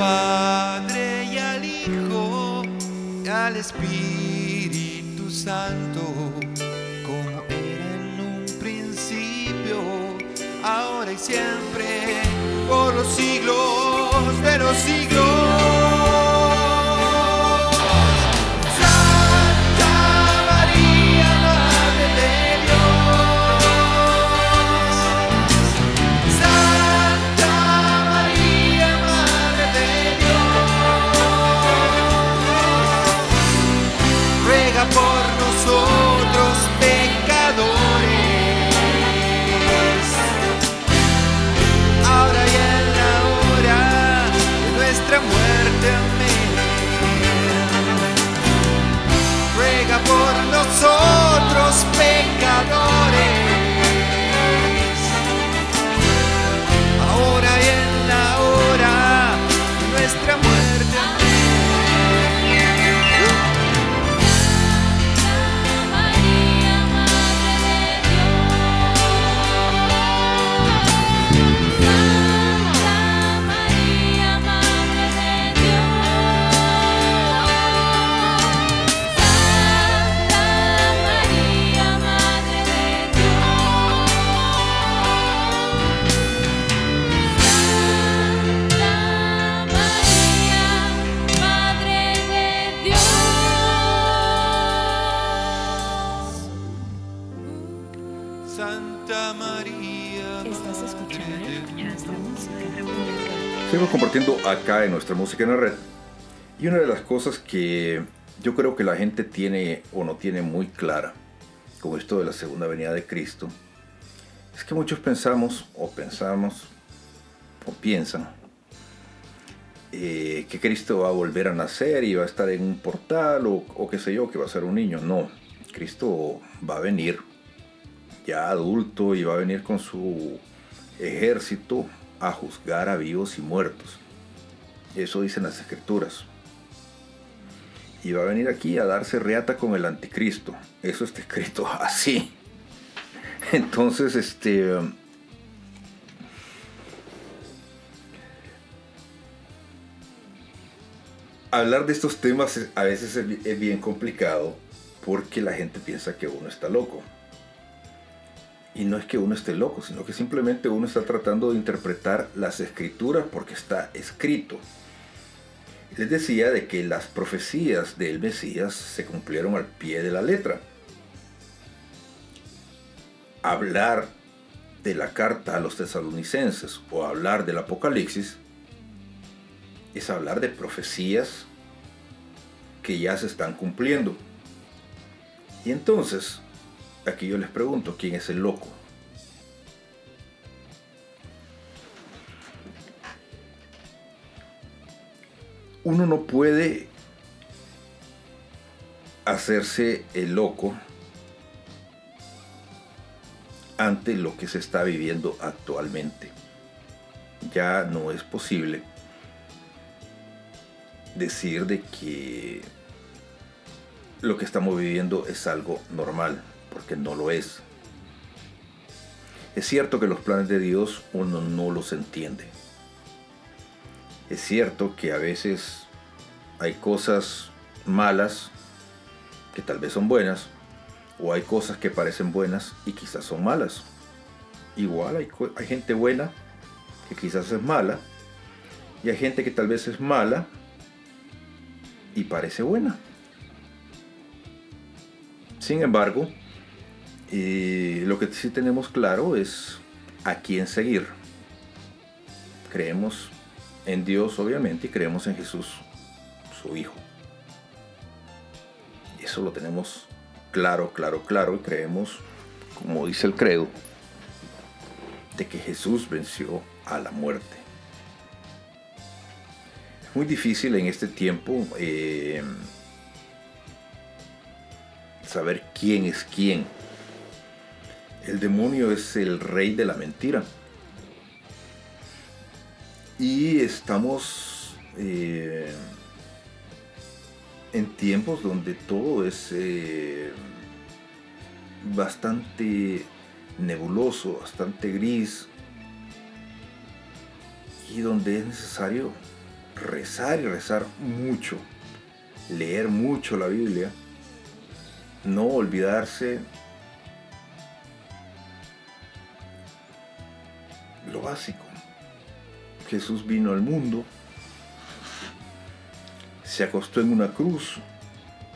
Padre y al Hijo y al Espíritu Santo, como era en un principio, ahora y siempre, por los siglos de los siglos. Nosotros pecadores nuestra música en la red. Y una de las cosas que yo creo que la gente tiene o no tiene muy clara con esto de la segunda venida de Cristo es que muchos pensamos o pensamos o piensan eh, que Cristo va a volver a nacer y va a estar en un portal o, o qué sé yo, que va a ser un niño. No, Cristo va a venir ya adulto y va a venir con su ejército a juzgar a vivos y muertos. Eso dicen las escrituras. Y va a venir aquí a darse reata con el anticristo. Eso está escrito (laughs) así. Entonces, este... Hablar de estos temas a veces es bien complicado porque la gente piensa que uno está loco. Y no es que uno esté loco, sino que simplemente uno está tratando de interpretar las escrituras porque está escrito. Les decía de que las profecías del Mesías se cumplieron al pie de la letra. Hablar de la carta a los tesalonicenses o hablar del Apocalipsis es hablar de profecías que ya se están cumpliendo. Y entonces, aquí yo les pregunto, ¿quién es el loco? Uno no puede hacerse el loco ante lo que se está viviendo actualmente. Ya no es posible decir de que lo que estamos viviendo es algo normal, porque no lo es. Es cierto que los planes de Dios uno no los entiende. Es cierto que a veces hay cosas malas que tal vez son buenas, o hay cosas que parecen buenas y quizás son malas. Igual hay, gente buena que quizás es mala, y hay gente que tal vez es mala y parece buena. Sin embargo, eh, lo que sí tenemos claro es a quién seguir. Creemos en Dios, obviamente, y creemos en Jesús, su Hijo. Y eso lo tenemos claro, claro, claro, y creemos, como dice el credo, de que Jesús venció a la muerte. Es muy difícil en este tiempo eh, saber quién es quién. El demonio es el rey de la mentira. Y estamos eh, en tiempos donde todo es eh, bastante nebuloso, bastante gris. y donde es necesario rezar y rezar mucho, leer mucho la Biblia, no olvidarse lo básico. Jesús vino al mundo, se acostó en una cruz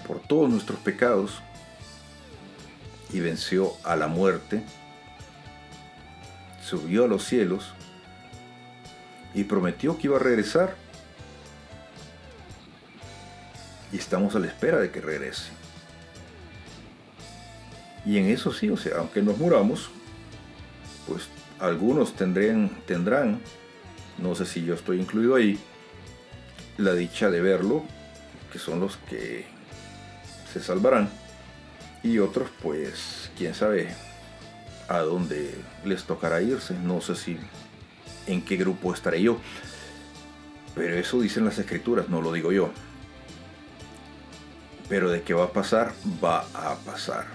por todos nuestros pecados y venció a la muerte, subió a los cielos y prometió que iba a regresar. Y estamos a la espera de que regrese. Y en eso sí, o sea, aunque nos muramos, pues algunos tendrán, tendrán, no sé si yo estoy incluido ahí, la dicha de verlo, que son los que se salvarán. Y otros, pues, quién sabe a dónde les tocará irse. No sé si en qué grupo estaré yo. Pero eso dicen las escrituras, no lo digo yo. Pero de qué va a pasar, va a pasar.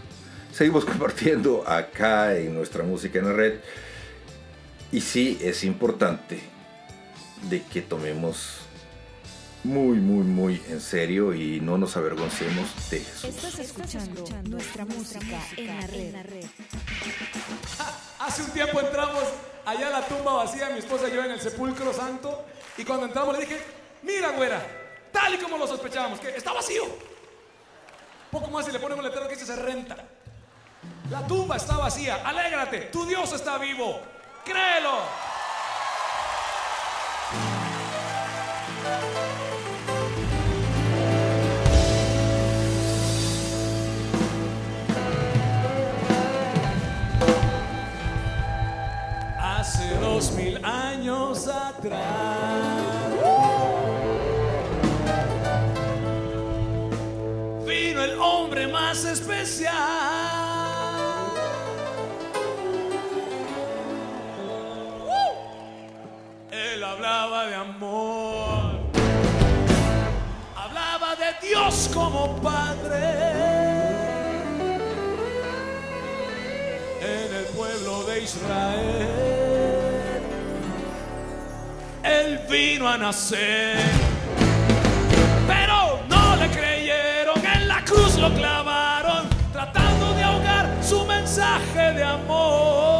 Seguimos (laughs) compartiendo acá en nuestra música en la red. Y sí, es importante de que tomemos muy, muy, muy en serio y no nos avergoncemos de Jesús. Estás escuchando nuestra música en la red. (laughs) Hace un tiempo entramos allá a la tumba vacía, mi esposa y yo en el sepulcro santo, y cuando entramos le dije, mira güera, tal y como lo sospechábamos, que está vacío. Poco más y le ponen un letrero que dice se renta. La tumba está vacía, alégrate, tu Dios está vivo, créelo. Años atrás vino el hombre más especial. ¡Uh! Él hablaba de amor, hablaba de Dios como Padre. en el pueblo de Israel. Vino a nacer, pero no le creyeron, en la cruz lo clavaron, tratando de ahogar su mensaje de amor.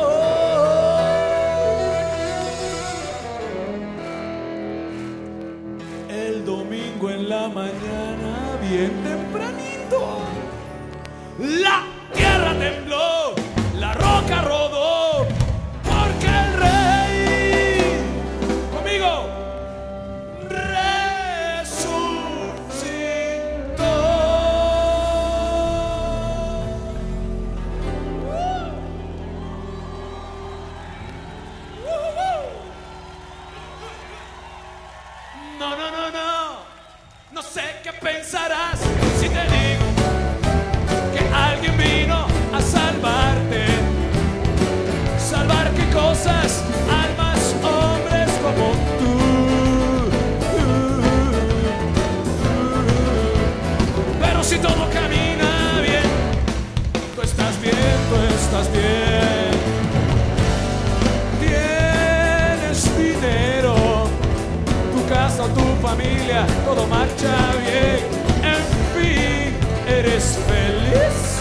Bien. En fin, eres feliz,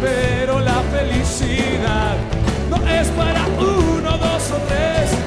pero la felicidad no es para uno, dos o tres.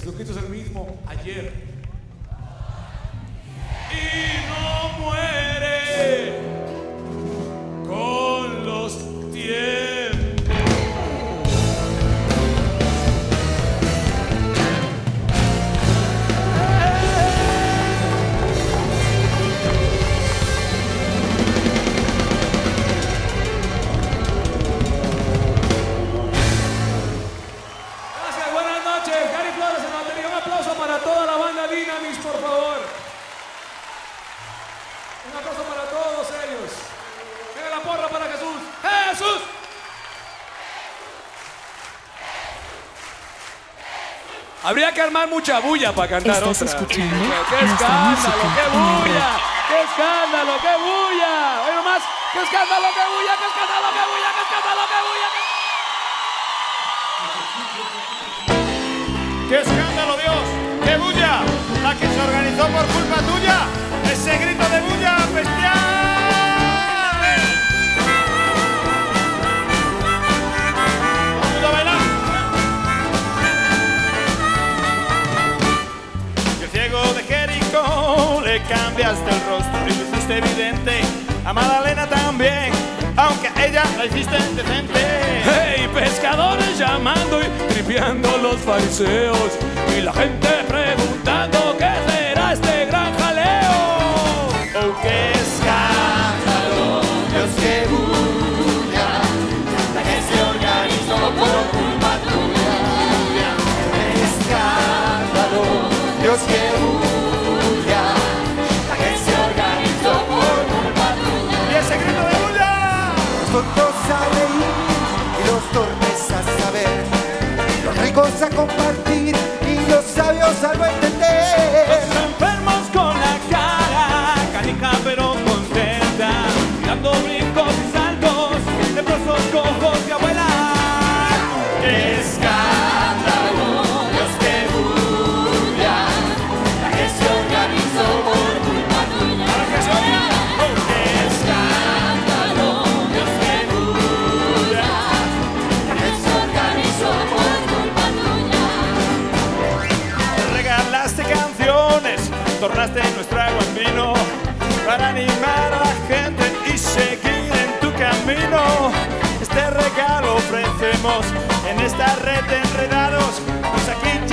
Jesucristo es el mismo ayer. Y no muere armar mucha bulla para cantar Estás otra. escuchando ¡Qué escándalo! ¡Qué bulla! ¡Qué escándalo! ¡Qué bulla! Oye nomás, ¡qué escándalo! ¡Qué bulla! ¡Qué escándalo! ¡Qué bulla! ¡Qué escándalo! ¡Qué bulla! ¡Qué- ¡Qué escándalo, Dios! ¡Qué bulla! La que se organizó por culpa tuya. Ese grito de bulla bestial. Jericó le cambiaste el rostro y lo hiciste evidente. A Madalena también, aunque a ella la hiciste decente. ¡Hey! Pescadores llamando y tripeando los fariseos. Y la gente preguntando qué será este gran jaleo. ¡Oh, qué escándalo! Dios, qué bulla. La que se organizó por culpa tuya. ¡Qué escándalo! Dios, qué bulla. Tontos a reír y los torpes a saber, los ricos a compartir y los sabios a no Este regalo ofrecemos en esta red de enredados. Pues aquí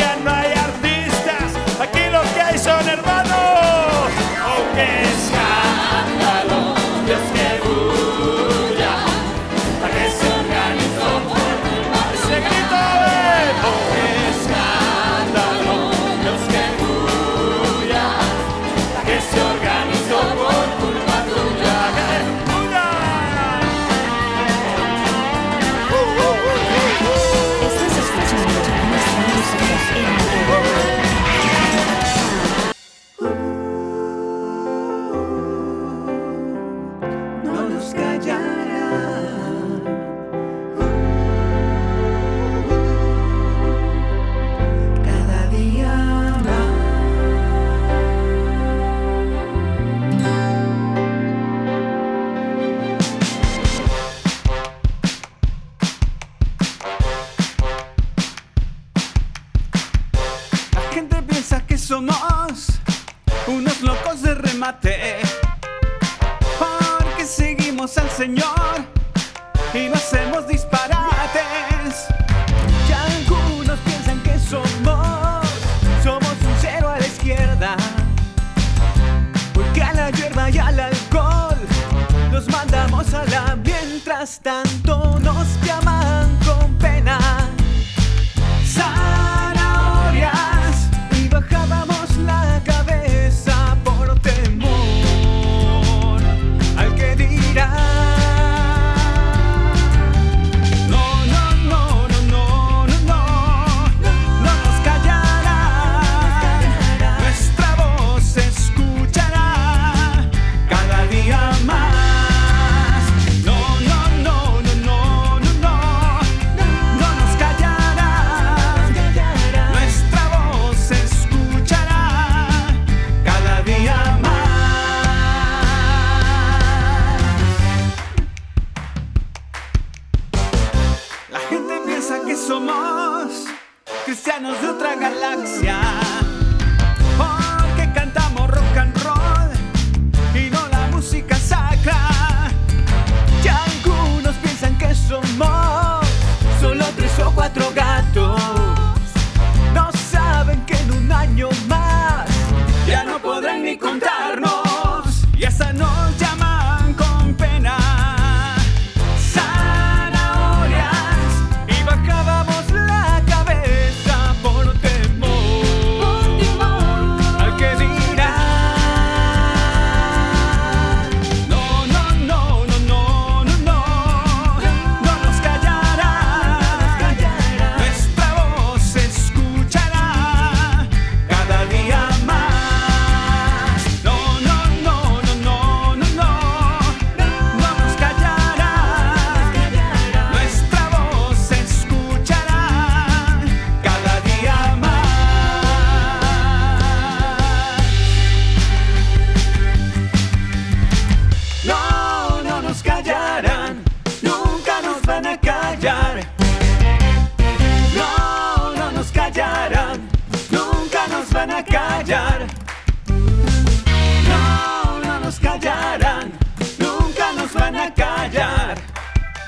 van a callar.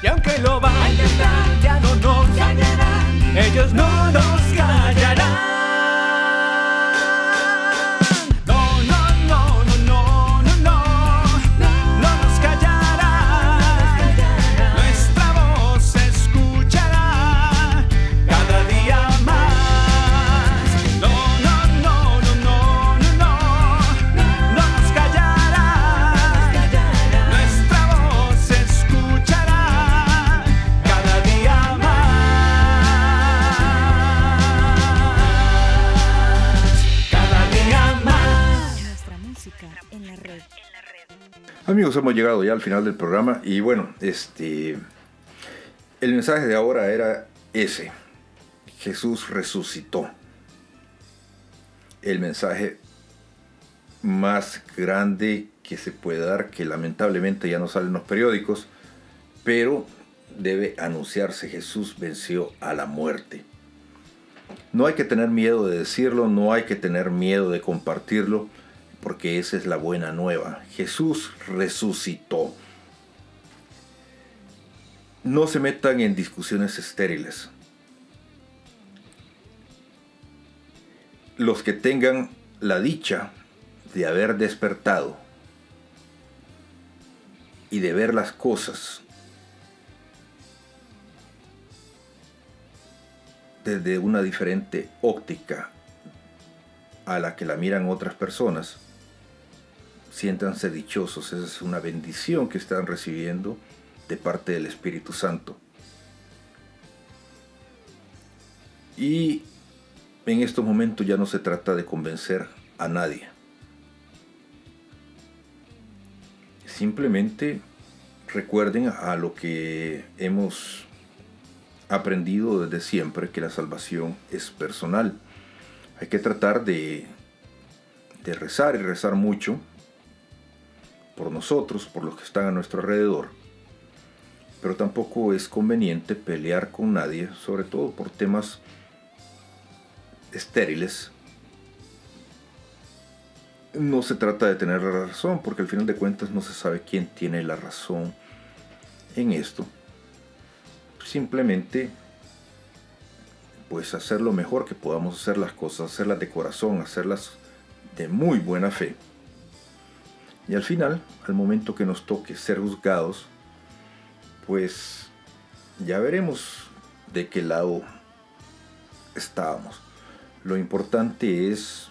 Y aunque lo van a intentar, ya no nos callarán. Ellos no nos callarán. Amigos, hemos llegado ya al final del programa y bueno, este el mensaje de ahora era ese. Jesús resucitó. El mensaje más grande que se puede dar, que lamentablemente ya no sale en los periódicos, pero debe anunciarse, Jesús venció a la muerte. No hay que tener miedo de decirlo, no hay que tener miedo de compartirlo porque esa es la buena nueva. Jesús resucitó. No se metan en discusiones estériles. Los que tengan la dicha de haber despertado y de ver las cosas desde una diferente óptica a la que la miran otras personas, siéntanse dichosos. Esa es una bendición que están recibiendo de parte del Espíritu Santo. Y en estos momentos ya no se trata de convencer a nadie. Simplemente recuerden a lo que hemos aprendido desde siempre, que la salvación es personal. Hay que tratar de, de rezar y rezar mucho por nosotros, por los que están a nuestro alrededor. Pero tampoco es conveniente pelear con nadie, sobre todo por temas estériles. No se trata de tener la razón, porque al final de cuentas no se sabe quién tiene la razón en esto. Simplemente, pues hacer lo mejor que podamos hacer las cosas, hacerlas de corazón, hacerlas de muy buena fe. Y al final, al momento que nos toque ser juzgados, pues ya veremos de qué lado estábamos. Lo importante es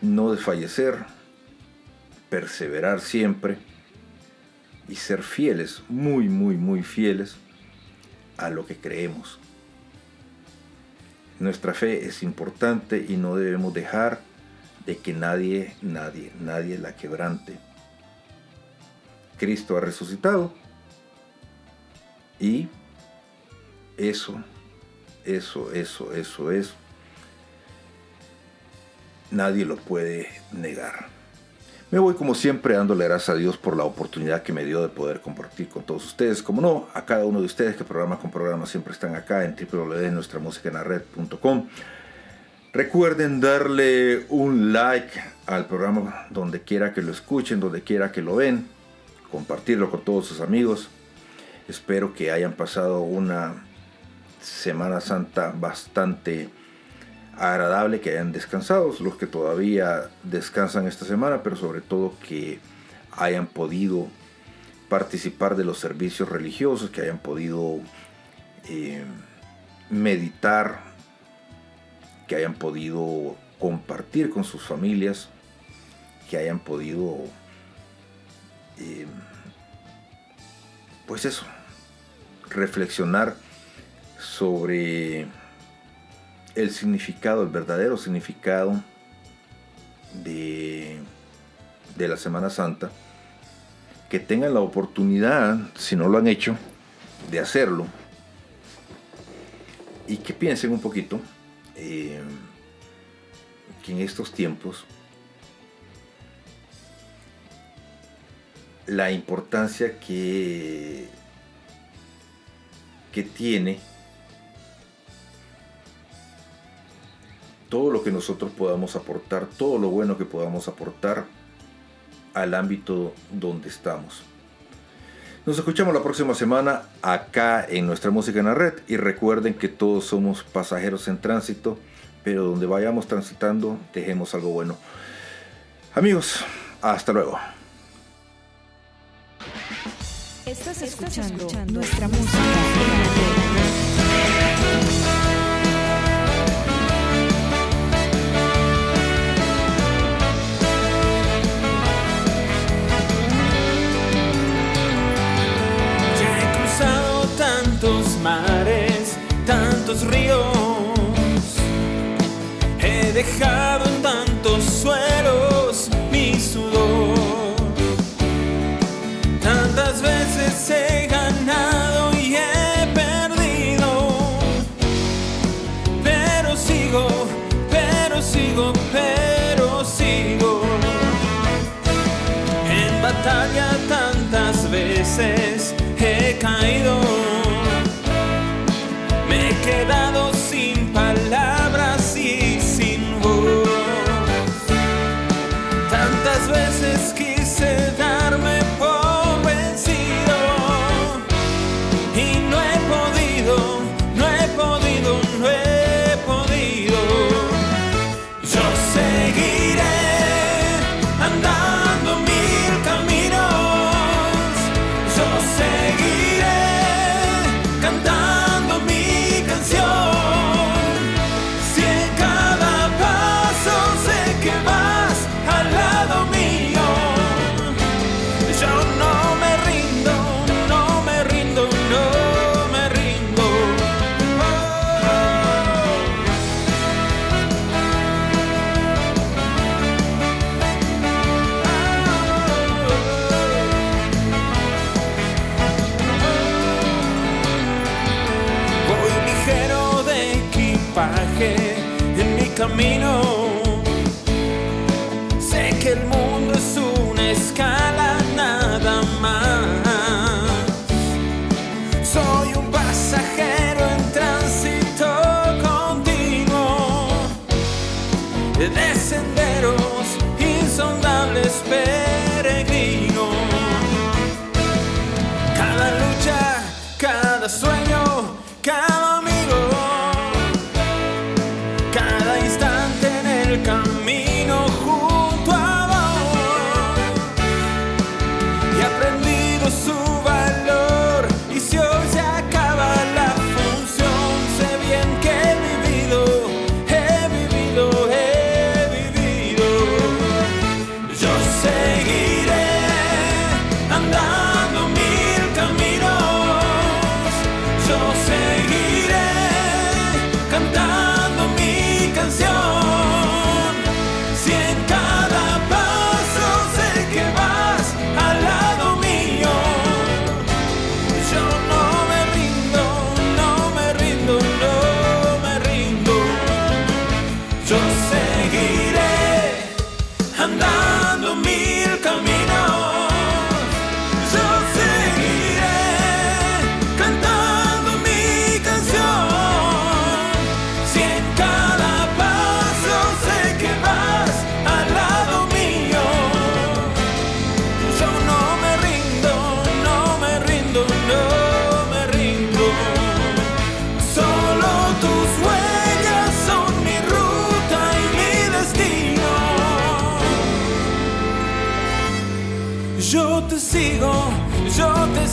no desfallecer, perseverar siempre y ser fieles, muy, muy, muy fieles a lo que creemos. Nuestra fe es importante y no debemos dejar de que nadie, nadie, nadie la quebrante. Cristo ha resucitado y eso, eso, eso, eso, eso, nadie lo puede negar. Me voy como siempre dándole gracias a Dios por la oportunidad que me dio de poder compartir con todos ustedes. Como no, a cada uno de ustedes que programa con programa siempre están acá en www.nuestramusicanarred.com. Recuerden darle un like al programa donde quiera que lo escuchen, donde quiera que lo ven, compartirlo con todos sus amigos. Espero que hayan pasado una Semana Santa bastante agradable, que hayan descansado, los que todavía descansan esta semana, pero sobre todo que hayan podido participar de los servicios religiosos, que hayan podido eh, meditar, que hayan podido compartir con sus familias, que hayan podido, eh, pues eso, reflexionar sobre el significado, el verdadero significado de, de la Semana Santa, que tengan la oportunidad, si no lo han hecho, de hacerlo y que piensen un poquito eh, que en estos tiempos la importancia que, que tiene todo lo que nosotros podamos aportar, todo lo bueno que podamos aportar al ámbito donde estamos. Nos escuchamos la próxima semana acá en nuestra música en la red y recuerden que todos somos pasajeros en tránsito, pero donde vayamos transitando dejemos algo bueno. Amigos, hasta luego. Estás escuchando, nuestra música en la red. Mares, tantos ríos. He dejado en tantos suelos mi sudor. Tantas veces he